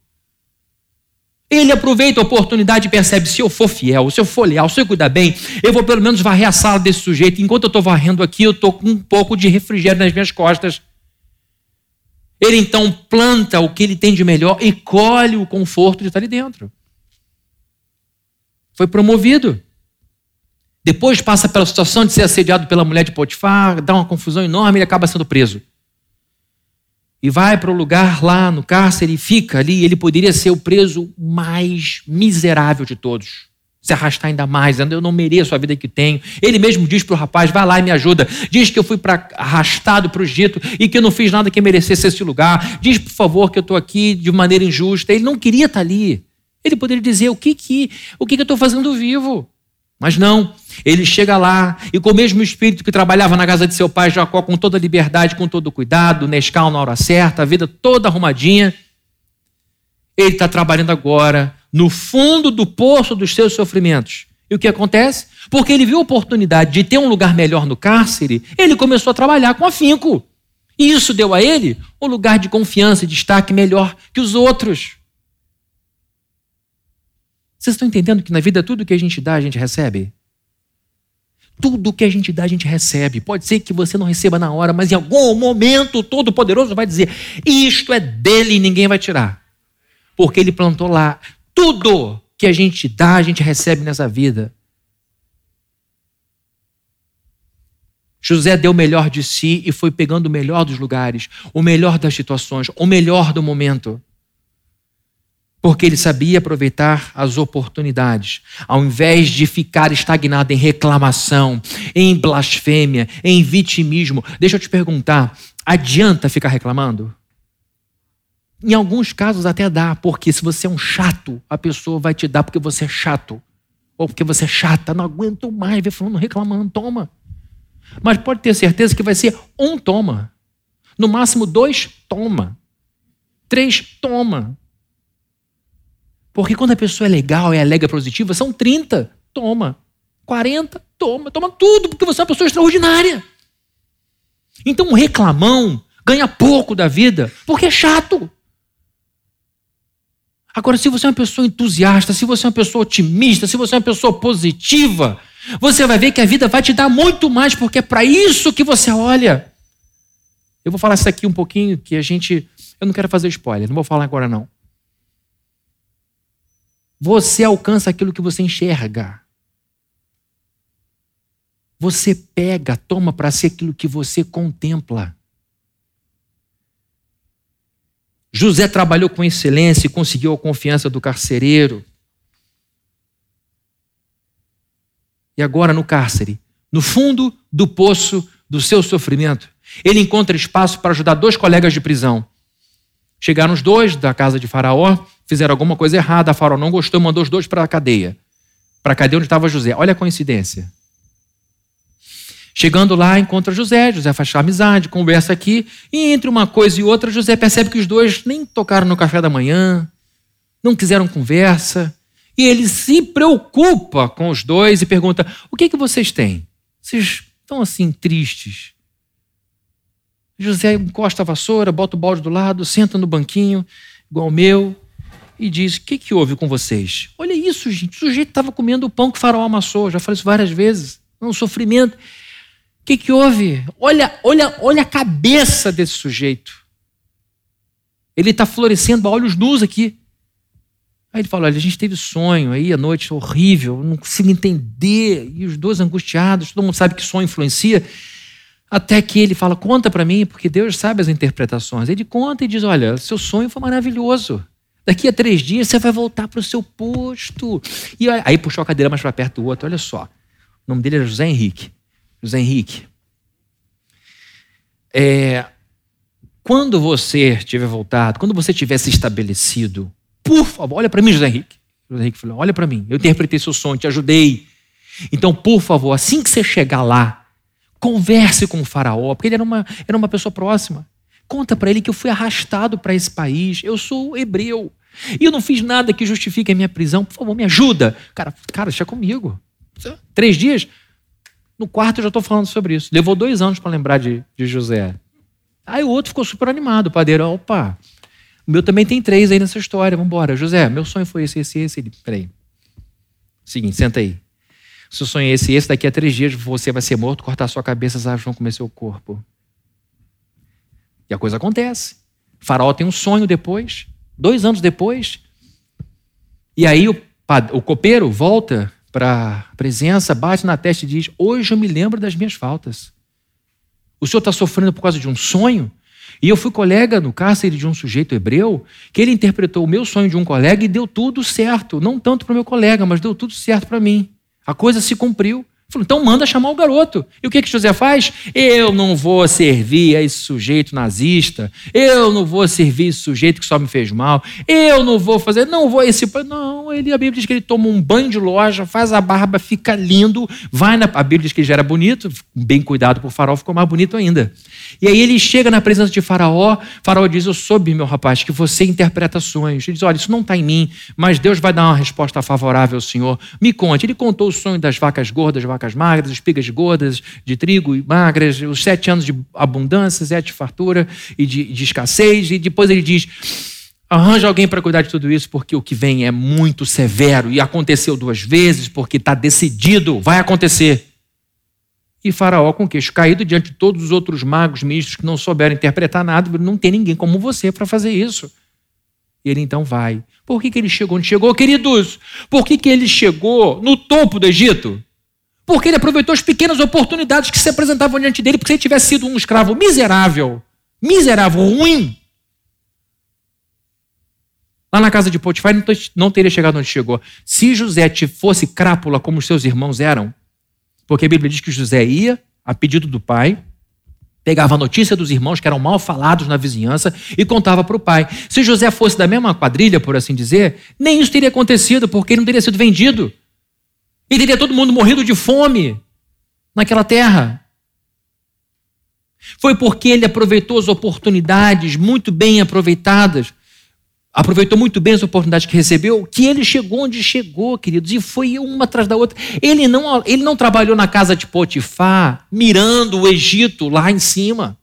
Ele aproveita a oportunidade e percebe: se eu for fiel, se eu for leal, se eu cuidar bem, eu vou pelo menos varrer a sala desse sujeito. Enquanto eu estou varrendo aqui, eu estou com um pouco de refrigério nas minhas costas. Ele então planta o que ele tem de melhor e colhe o conforto de estar ali dentro. Foi promovido. Depois passa pela situação de ser assediado pela mulher de Potifar, dá uma confusão enorme e ele acaba sendo preso e vai para o lugar lá no cárcere e fica ali, ele poderia ser o preso mais miserável de todos. Se arrastar ainda mais, eu não mereço a vida que tenho. Ele mesmo diz para o rapaz: vai lá e me ajuda. Diz que eu fui pra, arrastado para o Egito e que eu não fiz nada que merecesse esse lugar. Diz, por favor, que eu estou aqui de maneira injusta. Ele não queria estar ali. Ele poderia dizer: o que, que, o que, que eu estou fazendo vivo? Mas não, ele chega lá e com o mesmo espírito que trabalhava na casa de seu pai Jacó, com toda liberdade, com todo cuidado, Nescau na hora certa, a vida toda arrumadinha, ele está trabalhando agora no fundo do poço dos seus sofrimentos. E o que acontece? Porque ele viu a oportunidade de ter um lugar melhor no cárcere, ele começou a trabalhar com afinco. E isso deu a ele um lugar de confiança e destaque melhor que os outros. Vocês estão entendendo que na vida tudo que a gente dá, a gente recebe? Tudo que a gente dá, a gente recebe. Pode ser que você não receba na hora, mas em algum momento o Todo-Poderoso vai dizer: Isto é dele e ninguém vai tirar. Porque ele plantou lá. Tudo que a gente dá, a gente recebe nessa vida. José deu o melhor de si e foi pegando o melhor dos lugares, o melhor das situações, o melhor do momento. Porque ele sabia aproveitar as oportunidades, ao invés de ficar estagnado em reclamação, em blasfêmia, em vitimismo. Deixa eu te perguntar: adianta ficar reclamando? Em alguns casos até dá, porque se você é um chato, a pessoa vai te dar porque você é chato. Ou porque você é chata, não aguento mais ver falando, reclamando, toma. Mas pode ter certeza que vai ser um toma. No máximo dois, toma. Três, toma. Porque quando a pessoa é legal, é alegre, positiva, são 30, toma. 40, toma. Toma tudo, porque você é uma pessoa extraordinária. Então, um reclamão ganha pouco da vida, porque é chato. Agora, se você é uma pessoa entusiasta, se você é uma pessoa otimista, se você é uma pessoa positiva, você vai ver que a vida vai te dar muito mais, porque é para isso que você olha. Eu vou falar isso aqui um pouquinho, que a gente. Eu não quero fazer spoiler, não vou falar agora não. Você alcança aquilo que você enxerga. Você pega, toma para si aquilo que você contempla. José trabalhou com excelência e conseguiu a confiança do carcereiro. e agora no cárcere, no fundo do poço do seu sofrimento, ele encontra espaço para ajudar dois colegas de prisão. Chegaram os dois da casa de Faraó, fizeram alguma coisa errada, Faraó não gostou, mandou os dois para a cadeia. Para a cadeia onde estava José. Olha a coincidência. Chegando lá, encontra José, José faz amizade, conversa aqui, e entre uma coisa e outra, José percebe que os dois nem tocaram no café da manhã, não quiseram conversa, e ele se preocupa com os dois e pergunta: O que, é que vocês têm? Vocês estão assim tristes? José encosta a vassoura, bota o balde do lado, senta no banquinho, igual o meu, e diz: O que, que houve com vocês? Olha isso, gente. O sujeito estava comendo o pão que o faraó amassou. Já falei isso várias vezes. Um sofrimento. O que, que houve? Olha, olha, olha a cabeça desse sujeito. Ele está florescendo a olhos nus aqui. Aí ele fala: olha, a gente teve sonho aí a noite horrível, não consigo entender. E os dois angustiados, todo mundo sabe que sonho influencia. Até que ele fala: conta para mim, porque Deus sabe as interpretações. Ele conta e diz: olha, seu sonho foi maravilhoso. Daqui a três dias você vai voltar para o seu posto. E aí puxou a cadeira mais para perto do outro. Olha só. O nome dele era José Henrique. José Henrique. É, quando você tiver voltado, quando você tiver se estabelecido, por favor, olha para mim, José Henrique. José Henrique falou: olha para mim, eu interpretei seu sonho, te ajudei. Então, por favor, assim que você chegar lá, converse com o faraó, porque ele era uma, era uma pessoa próxima. Conta para ele que eu fui arrastado para esse país, eu sou hebreu. E eu não fiz nada que justifique a minha prisão. Por favor, me ajuda. Cara, cara, deixa comigo. Três dias. No quarto eu já estou falando sobre isso. Levou dois anos para lembrar de, de José. Aí o outro ficou super animado. O padeiro, opa, o meu também tem três aí nessa história. Vamos embora. José, meu sonho foi esse, esse, esse. Ele, peraí. Seguinte, senta aí. Seu sonho é esse, esse. Daqui a três dias você vai ser morto, cortar sua cabeça, as aves vão comer seu corpo. E a coisa acontece. O faraó tem um sonho depois, dois anos depois. E aí o, o copeiro volta para a presença, bate na testa e diz: Hoje eu me lembro das minhas faltas. O senhor está sofrendo por causa de um sonho? E eu fui colega no cárcere de um sujeito hebreu que ele interpretou o meu sonho de um colega e deu tudo certo. Não tanto para o meu colega, mas deu tudo certo para mim. A coisa se cumpriu. Então manda chamar o garoto. E o que, que José faz? Eu não vou servir a esse sujeito nazista. Eu não vou servir esse sujeito que só me fez mal. Eu não vou fazer, não vou esse. Não, ele, a Bíblia diz que ele toma um banho de loja, faz a barba, fica lindo, vai na. A Bíblia diz que ele já era bonito, bem cuidado por farol, ficou mais bonito ainda. E aí ele chega na presença de Faraó, Faraó diz: Eu soube, meu rapaz, que você interpreta sonhos. Ele diz: Olha, isso não está em mim, mas Deus vai dar uma resposta favorável ao Senhor. Me conte. Ele contou o sonho das vacas gordas, vacas vacas magras, espigas gordas de trigo e magras, os sete anos de abundância, sete de fartura e de, de escassez, e depois ele diz: arranja alguém para cuidar de tudo isso, porque o que vem é muito severo, e aconteceu duas vezes, porque está decidido, vai acontecer. E Faraó, com queixo caído, diante de todos os outros magos ministros que não souberam interpretar nada, não tem ninguém como você para fazer isso. Ele então vai. Por que, que ele chegou onde chegou, queridos? Por que, que ele chegou no topo do Egito? Porque ele aproveitou as pequenas oportunidades que se apresentavam diante dele, porque se ele tivesse sido um escravo miserável, miserável, ruim, lá na casa de Potifar não teria chegado onde chegou. Se José fosse crápula como os seus irmãos eram, porque a Bíblia diz que José ia, a pedido do pai, pegava a notícia dos irmãos que eram mal falados na vizinhança e contava para o pai. Se José fosse da mesma quadrilha, por assim dizer, nem isso teria acontecido, porque ele não teria sido vendido. E teria todo mundo morrido de fome naquela terra. Foi porque ele aproveitou as oportunidades muito bem aproveitadas aproveitou muito bem as oportunidades que recebeu, que ele chegou onde chegou, queridos, e foi uma atrás da outra. Ele não, ele não trabalhou na casa de Potifar, mirando o Egito lá em cima.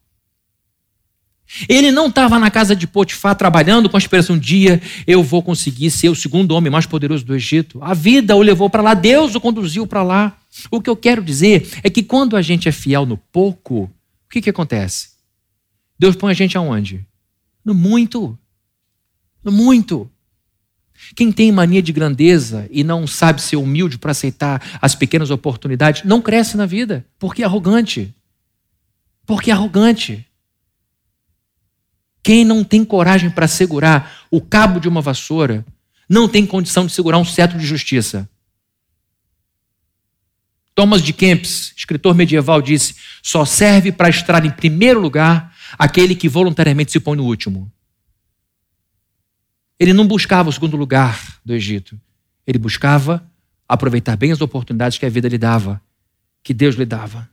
Ele não estava na casa de Potifar trabalhando com a esperança um dia eu vou conseguir ser o segundo homem mais poderoso do Egito. A vida o levou para lá, Deus o conduziu para lá. O que eu quero dizer é que quando a gente é fiel no pouco, o que, que acontece? Deus põe a gente aonde? No muito. Muito. Quem tem mania de grandeza e não sabe ser humilde para aceitar as pequenas oportunidades, não cresce na vida, porque é arrogante. Porque é arrogante. Quem não tem coragem para segurar o cabo de uma vassoura, não tem condição de segurar um cetro de justiça. Thomas de Kempis, escritor medieval, disse: só serve para estar em primeiro lugar aquele que voluntariamente se põe no último. Ele não buscava o segundo lugar do Egito. Ele buscava aproveitar bem as oportunidades que a vida lhe dava, que Deus lhe dava.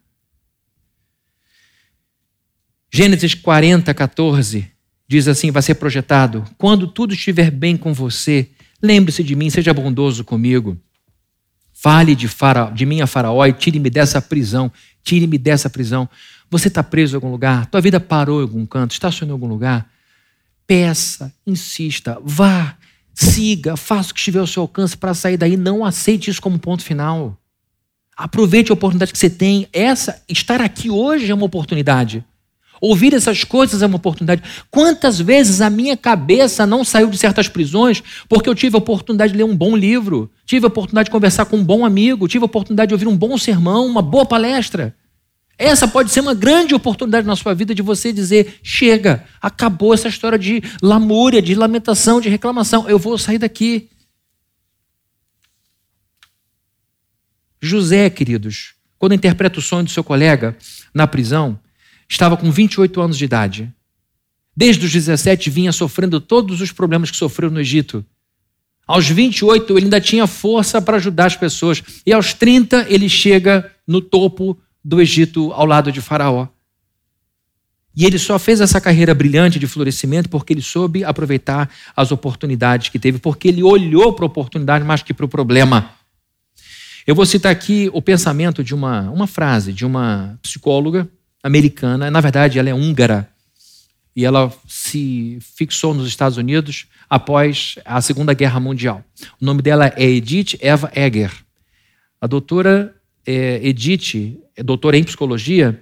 Gênesis 40, 14 diz assim: vai ser projetado. Quando tudo estiver bem com você, lembre-se de mim, seja bondoso comigo. Fale de, faraó, de mim a Faraó e tire-me dessa prisão. Tire-me dessa prisão. Você está preso em algum lugar? Tua vida parou em algum canto? Estacionou em algum lugar? peça, insista, vá, siga, faça o que estiver ao seu alcance para sair daí. Não aceite isso como ponto final. Aproveite a oportunidade que você tem. Essa, estar aqui hoje é uma oportunidade. Ouvir essas coisas é uma oportunidade. Quantas vezes a minha cabeça não saiu de certas prisões porque eu tive a oportunidade de ler um bom livro, tive a oportunidade de conversar com um bom amigo, tive a oportunidade de ouvir um bom sermão, uma boa palestra. Essa pode ser uma grande oportunidade na sua vida de você dizer: chega, acabou essa história de lamúria, de lamentação, de reclamação, eu vou sair daqui. José, queridos, quando interpreta o sonho do seu colega na prisão, estava com 28 anos de idade. Desde os 17 vinha sofrendo todos os problemas que sofreu no Egito. Aos 28 ele ainda tinha força para ajudar as pessoas. E aos 30 ele chega no topo do Egito ao lado de Faraó. E ele só fez essa carreira brilhante de florescimento porque ele soube aproveitar as oportunidades que teve, porque ele olhou para a oportunidade mais que para o problema. Eu vou citar aqui o pensamento de uma, uma frase de uma psicóloga americana, na verdade ela é húngara, e ela se fixou nos Estados Unidos após a Segunda Guerra Mundial. O nome dela é Edith Eva Egger. A doutora é, Edith, é doutora em psicologia,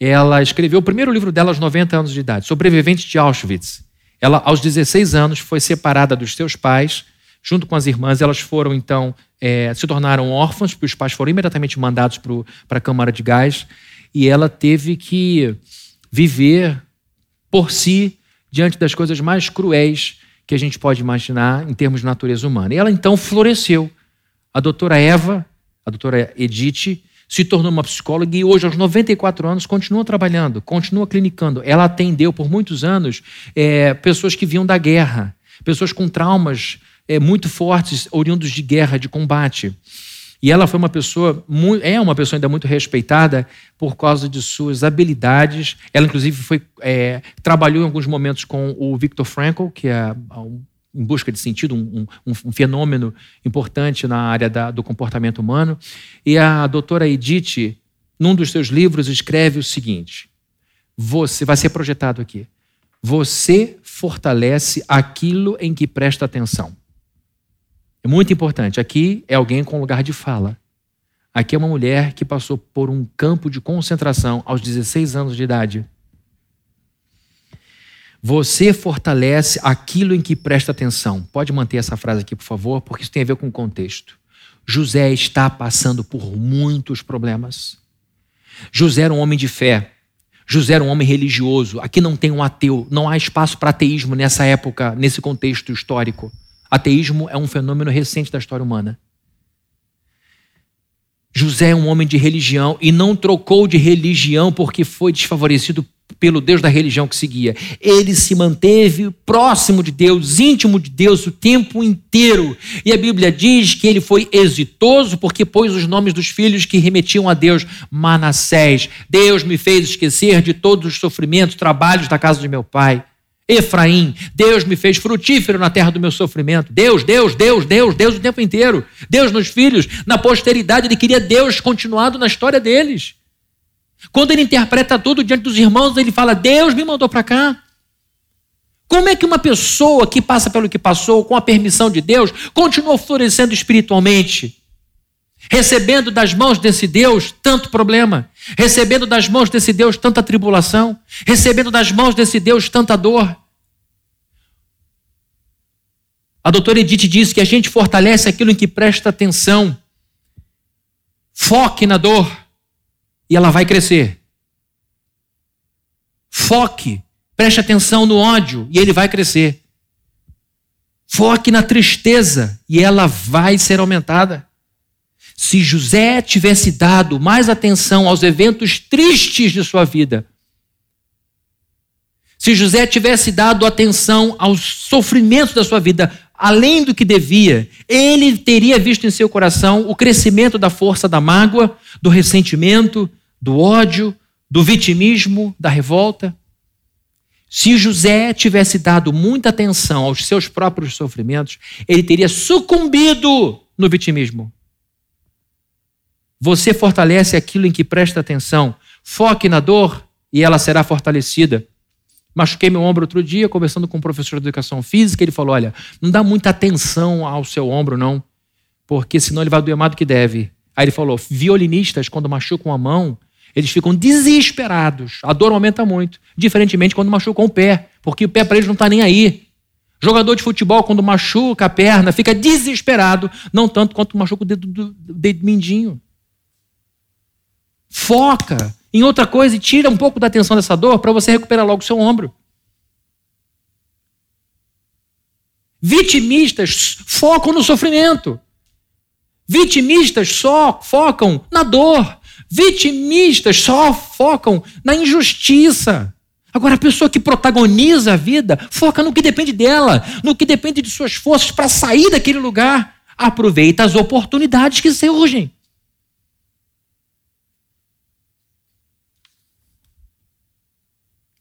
ela escreveu o primeiro livro dela aos 90 anos de idade, Sobrevivente de Auschwitz. Ela, aos 16 anos, foi separada dos seus pais, junto com as irmãs. Elas foram, então, é, se tornaram órfãs, porque os pais foram imediatamente mandados para a Câmara de Gás, e ela teve que viver por si diante das coisas mais cruéis que a gente pode imaginar em termos de natureza humana. E ela, então, floresceu. A doutora Eva a doutora Edith, se tornou uma psicóloga e hoje, aos 94 anos, continua trabalhando, continua clinicando. Ela atendeu por muitos anos é, pessoas que vinham da guerra, pessoas com traumas é, muito fortes, oriundos de guerra, de combate. E ela foi uma pessoa, é uma pessoa ainda muito respeitada por causa de suas habilidades. Ela, inclusive, foi, é, trabalhou em alguns momentos com o Viktor Frankl, que é em busca de sentido, um, um, um fenômeno importante na área da, do comportamento humano. E a doutora Edith, num dos seus livros, escreve o seguinte: você vai ser projetado aqui. Você fortalece aquilo em que presta atenção. É muito importante. Aqui é alguém com lugar de fala. Aqui é uma mulher que passou por um campo de concentração aos 16 anos de idade. Você fortalece aquilo em que presta atenção. Pode manter essa frase aqui, por favor, porque isso tem a ver com o contexto. José está passando por muitos problemas. José era um homem de fé. José era um homem religioso. Aqui não tem um ateu. Não há espaço para ateísmo nessa época, nesse contexto histórico. Ateísmo é um fenômeno recente da história humana. José é um homem de religião e não trocou de religião porque foi desfavorecido pelo Deus da religião que seguia. Ele se manteve próximo de Deus, íntimo de Deus o tempo inteiro. E a Bíblia diz que ele foi exitoso porque pôs os nomes dos filhos que remetiam a Deus. Manassés, Deus me fez esquecer de todos os sofrimentos, trabalhos da casa de meu pai. Efraim, Deus me fez frutífero na terra do meu sofrimento. Deus, Deus, Deus, Deus, Deus o tempo inteiro. Deus nos filhos, na posteridade, ele queria Deus continuado na história deles. Quando ele interpreta tudo diante dos irmãos, ele fala: Deus me mandou para cá. Como é que uma pessoa que passa pelo que passou, com a permissão de Deus, continua florescendo espiritualmente? Recebendo das mãos desse Deus tanto problema, recebendo das mãos desse Deus tanta tribulação, recebendo das mãos desse Deus tanta dor. A doutora Edith diz que a gente fortalece aquilo em que presta atenção. Foque na dor e ela vai crescer. Foque, preste atenção no ódio e ele vai crescer. Foque na tristeza e ela vai ser aumentada. Se José tivesse dado mais atenção aos eventos tristes de sua vida, se José tivesse dado atenção aos sofrimentos da sua vida, além do que devia, ele teria visto em seu coração o crescimento da força da mágoa, do ressentimento, do ódio, do vitimismo, da revolta. Se José tivesse dado muita atenção aos seus próprios sofrimentos, ele teria sucumbido no vitimismo. Você fortalece aquilo em que presta atenção. Foque na dor e ela será fortalecida. Machuquei meu ombro outro dia, conversando com um professor de educação física, ele falou: Olha, não dá muita atenção ao seu ombro, não, porque senão ele vai doer mais do que deve. Aí ele falou: violinistas, quando machucam a mão, eles ficam desesperados. A dor aumenta muito. Diferentemente quando machucam o pé, porque o pé para eles não está nem aí. Jogador de futebol, quando machuca a perna, fica desesperado, não tanto quanto machuca o dedo do dedo mindinho. Foca em outra coisa e tira um pouco da atenção dessa dor para você recuperar logo o seu ombro. Vitimistas focam no sofrimento. Vitimistas só focam na dor. Vitimistas só focam na injustiça. Agora, a pessoa que protagoniza a vida foca no que depende dela, no que depende de suas forças para sair daquele lugar. Aproveita as oportunidades que surgem.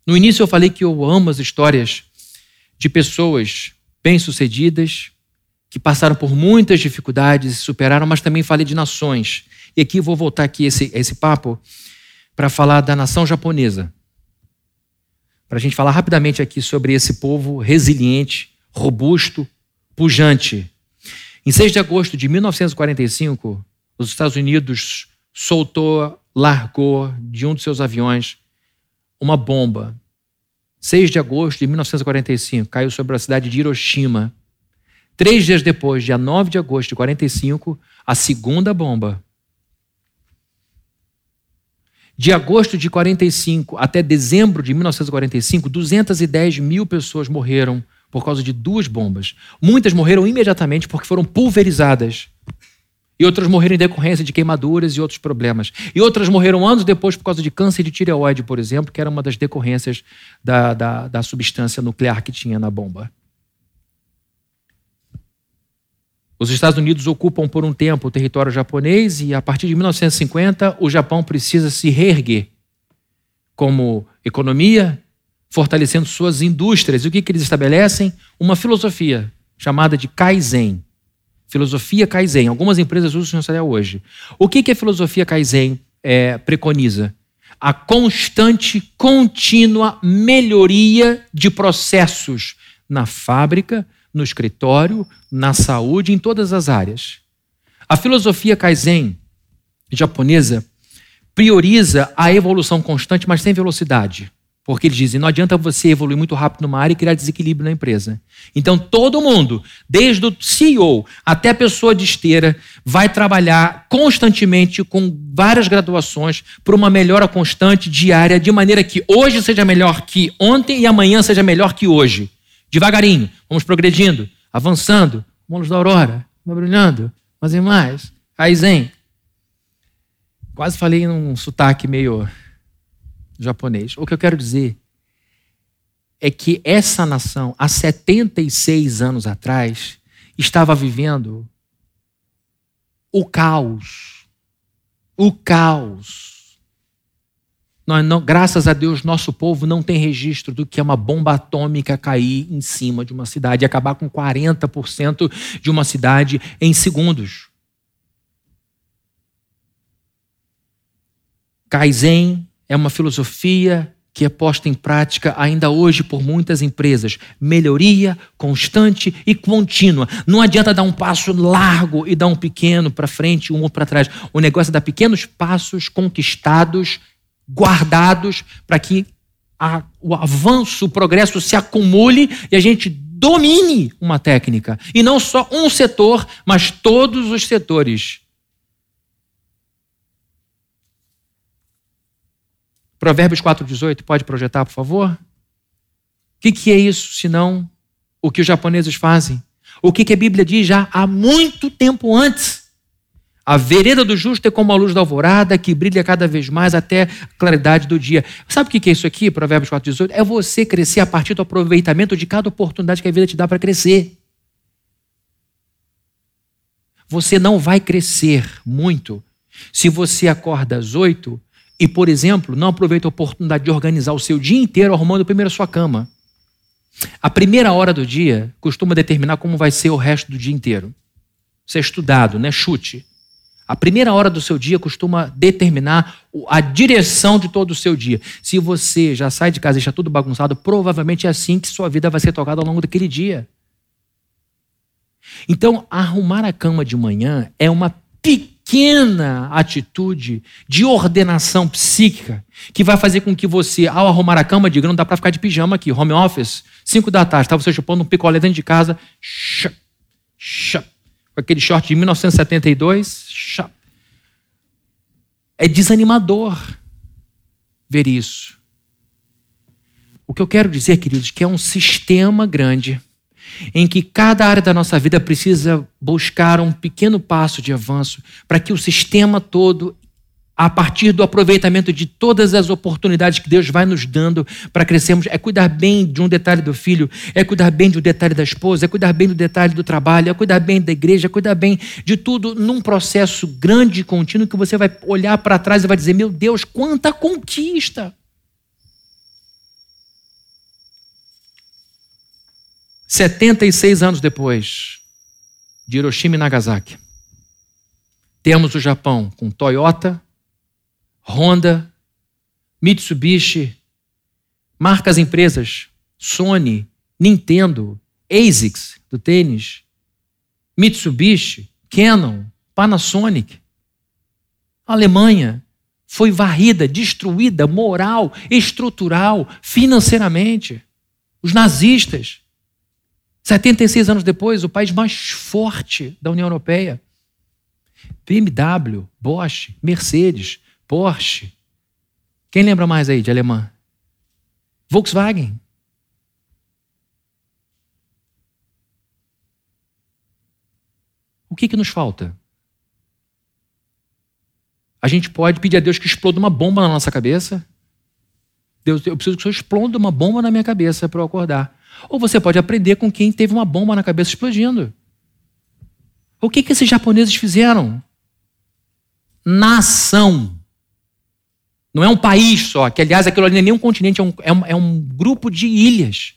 No início eu falei que eu amo as histórias de pessoas bem-sucedidas, que passaram por muitas dificuldades e superaram, mas também falei de nações. E aqui vou voltar aqui esse, esse papo para falar da nação japonesa. Para a gente falar rapidamente aqui sobre esse povo resiliente, robusto, pujante. Em 6 de agosto de 1945, os Estados Unidos soltou, largou de um dos seus aviões uma bomba. 6 de agosto de 1945, caiu sobre a cidade de Hiroshima. Três dias depois, dia 9 de agosto de 45, a segunda bomba. De agosto de 45 até dezembro de 1945, 210 mil pessoas morreram por causa de duas bombas. Muitas morreram imediatamente porque foram pulverizadas. E outras morreram em decorrência de queimaduras e outros problemas. E outras morreram anos depois por causa de câncer de tireoide, por exemplo, que era uma das decorrências da, da, da substância nuclear que tinha na bomba. Os Estados Unidos ocupam por um tempo o território japonês e, a partir de 1950, o Japão precisa se reerguer como economia, fortalecendo suas indústrias. E o que, que eles estabelecem? Uma filosofia chamada de Kaizen. Filosofia Kaizen. Algumas empresas usam isso até hoje. O que, que a filosofia Kaizen é, preconiza? A constante, contínua melhoria de processos na fábrica, no escritório, na saúde, em todas as áreas. A filosofia Kaizen japonesa prioriza a evolução constante, mas sem velocidade. Porque eles dizem, não adianta você evoluir muito rápido numa área e criar desequilíbrio na empresa. Então, todo mundo, desde o CEO até a pessoa de esteira, vai trabalhar constantemente com várias graduações para uma melhora constante diária, de maneira que hoje seja melhor que ontem e amanhã seja melhor que hoje. Devagarinho, vamos progredindo, avançando, como da aurora, brilhando, mais e mais. Kaizen. Quase falei num sotaque meio japonês. O que eu quero dizer é que essa nação, há 76 anos atrás, estava vivendo o caos. O caos. Nós não, graças a Deus, nosso povo não tem registro do que é uma bomba atômica cair em cima de uma cidade e acabar com 40% de uma cidade em segundos. Kaizen é uma filosofia que é posta em prática ainda hoje por muitas empresas. Melhoria constante e contínua. Não adianta dar um passo largo e dar um pequeno para frente, um para trás. O negócio é dar pequenos passos conquistados, guardados, para que a, o avanço, o progresso se acumule e a gente domine uma técnica. E não só um setor, mas todos os setores Provérbios 4,18, pode projetar, por favor? O que, que é isso, senão o que os japoneses fazem? O que, que a Bíblia diz já há muito tempo antes? A vereda do justo é como a luz da alvorada, que brilha cada vez mais até a claridade do dia. Sabe o que é isso aqui, Provérbios 4,18? É você crescer a partir do aproveitamento de cada oportunidade que a vida te dá para crescer. Você não vai crescer muito se você acorda às oito e, por exemplo, não aproveita a oportunidade de organizar o seu dia inteiro arrumando primeiro a sua cama. A primeira hora do dia costuma determinar como vai ser o resto do dia inteiro. Isso é estudado, né? Chute. A primeira hora do seu dia costuma determinar a direção de todo o seu dia. Se você já sai de casa e está tudo bagunçado, provavelmente é assim que sua vida vai ser tocada ao longo daquele dia. Então, arrumar a cama de manhã é uma pequena pequena atitude de ordenação psíquica que vai fazer com que você, ao arrumar a cama, diga: não dá para ficar de pijama aqui, home office, 5 da tarde, está você chupando um picolé dentro de casa, com aquele short de 1972, é desanimador ver isso. O que eu quero dizer, queridos, que é um sistema grande em que cada área da nossa vida precisa buscar um pequeno passo de avanço para que o sistema todo, a partir do aproveitamento de todas as oportunidades que Deus vai nos dando para crescermos, é cuidar bem de um detalhe do filho, é cuidar bem de um detalhe da esposa, é cuidar bem do detalhe do trabalho, é cuidar bem da igreja, é cuidar bem de tudo num processo grande e contínuo que você vai olhar para trás e vai dizer: meu Deus, quanta conquista! 76 anos depois de Hiroshima e Nagasaki, temos o Japão com Toyota, Honda, Mitsubishi, marcas empresas Sony, Nintendo, ASICS do tênis, Mitsubishi, Canon, Panasonic. A Alemanha foi varrida, destruída moral, estrutural, financeiramente. Os nazistas 76 anos depois, o país mais forte da União Europeia. BMW, Bosch, Mercedes, Porsche. Quem lembra mais aí de alemã? Volkswagen. O que, que nos falta? A gente pode pedir a Deus que exploda uma bomba na nossa cabeça. Deus, eu preciso que o Senhor exploda uma bomba na minha cabeça para eu acordar. Ou você pode aprender com quem teve uma bomba na cabeça explodindo. O que, que esses japoneses fizeram? Nação. Não é um país só, que aliás aquilo ali não é nem um continente, é um, é um, é um grupo de ilhas.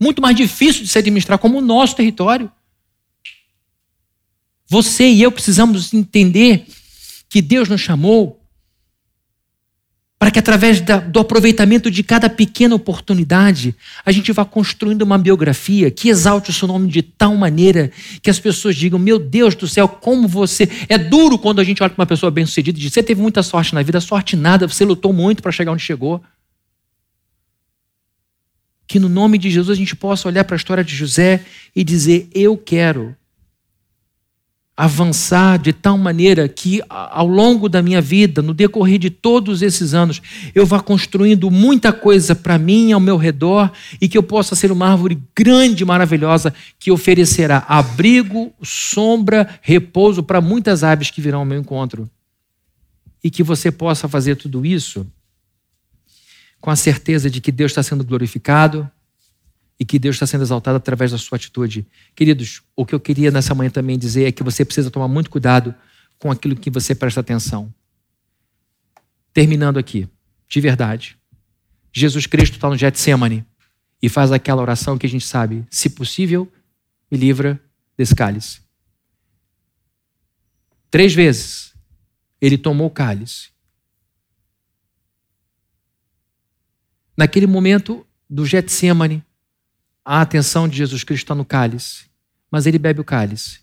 muito mais difícil de se administrar como o nosso território. Você e eu precisamos entender que Deus nos chamou para que através da, do aproveitamento de cada pequena oportunidade, a gente vá construindo uma biografia que exalte o seu nome de tal maneira que as pessoas digam: Meu Deus do céu, como você. É duro quando a gente olha para uma pessoa bem-sucedida e diz: Você teve muita sorte na vida, sorte nada, você lutou muito para chegar onde chegou. Que no nome de Jesus a gente possa olhar para a história de José e dizer: Eu quero avançar de tal maneira que ao longo da minha vida, no decorrer de todos esses anos, eu vá construindo muita coisa para mim ao meu redor e que eu possa ser uma árvore grande, maravilhosa que oferecerá abrigo, sombra, repouso para muitas aves que virão ao meu encontro. E que você possa fazer tudo isso com a certeza de que Deus está sendo glorificado, e que Deus está sendo exaltado através da sua atitude. Queridos, o que eu queria nessa manhã também dizer é que você precisa tomar muito cuidado com aquilo que você presta atenção. Terminando aqui, de verdade, Jesus Cristo está no Getsemane e faz aquela oração que a gente sabe, se possível, me livra desse cálice. Três vezes ele tomou o cálice. Naquele momento do Getsemane, a atenção de Jesus Cristo está no cálice, mas ele bebe o cálice.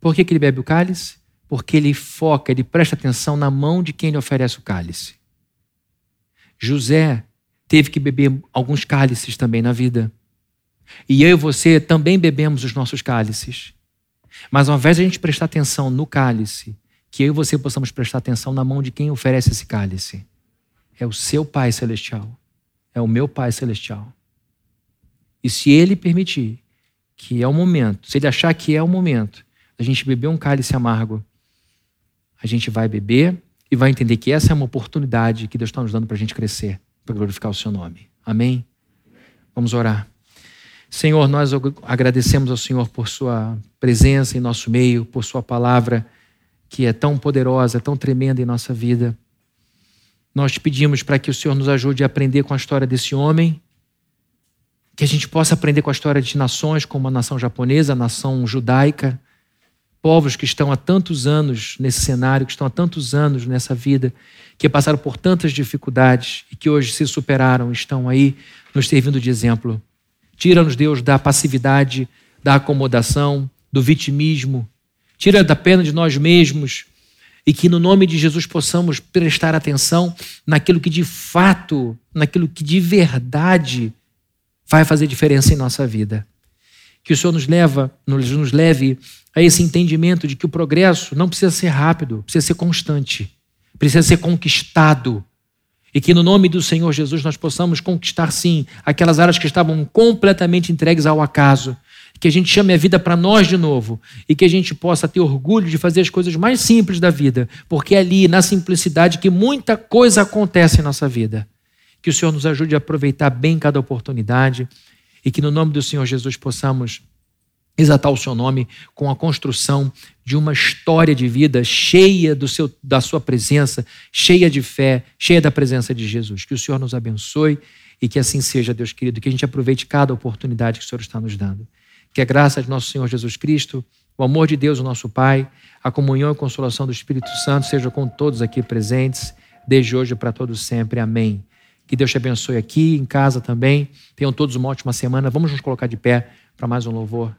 Por que, que ele bebe o cálice? Porque ele foca, ele presta atenção na mão de quem lhe oferece o cálice. José teve que beber alguns cálices também na vida. E eu e você também bebemos os nossos cálices. Mas ao invés de a gente prestar atenção no cálice, que eu e você possamos prestar atenção na mão de quem oferece esse cálice. É o seu Pai Celestial. É o meu Pai Celestial. E se ele permitir que é o momento, se ele achar que é o momento da gente beber um cálice amargo, a gente vai beber e vai entender que essa é uma oportunidade que Deus está nos dando para a gente crescer, para glorificar o seu nome. Amém? Vamos orar. Senhor, nós agradecemos ao Senhor por Sua presença em nosso meio, por Sua palavra que é tão poderosa, tão tremenda em nossa vida. Nós te pedimos para que o Senhor nos ajude a aprender com a história desse homem que a gente possa aprender com a história de nações como a nação japonesa, a nação judaica, povos que estão há tantos anos nesse cenário, que estão há tantos anos nessa vida, que passaram por tantas dificuldades e que hoje se superaram, estão aí nos servindo de exemplo. Tira-nos, Deus, da passividade, da acomodação, do vitimismo. Tira da pena de nós mesmos e que no nome de Jesus possamos prestar atenção naquilo que de fato, naquilo que de verdade vai fazer diferença em nossa vida. Que o Senhor nos leva, nos, nos leve a esse entendimento de que o progresso não precisa ser rápido, precisa ser constante, precisa ser conquistado. E que no nome do Senhor Jesus nós possamos conquistar, sim, aquelas áreas que estavam completamente entregues ao acaso. Que a gente chame a vida para nós de novo e que a gente possa ter orgulho de fazer as coisas mais simples da vida, porque é ali, na simplicidade, que muita coisa acontece em nossa vida. Que o Senhor nos ajude a aproveitar bem cada oportunidade e que no nome do Senhor Jesus possamos exaltar o seu nome com a construção de uma história de vida cheia do seu, da sua presença, cheia de fé, cheia da presença de Jesus. Que o Senhor nos abençoe e que assim seja, Deus querido, que a gente aproveite cada oportunidade que o Senhor está nos dando. Que a graça de nosso Senhor Jesus Cristo, o amor de Deus, o nosso Pai, a comunhão e consolação do Espírito Santo seja com todos aqui presentes, desde hoje para todos sempre. Amém. Que Deus te abençoe aqui, em casa também. Tenham todos uma ótima semana. Vamos nos colocar de pé para mais um louvor.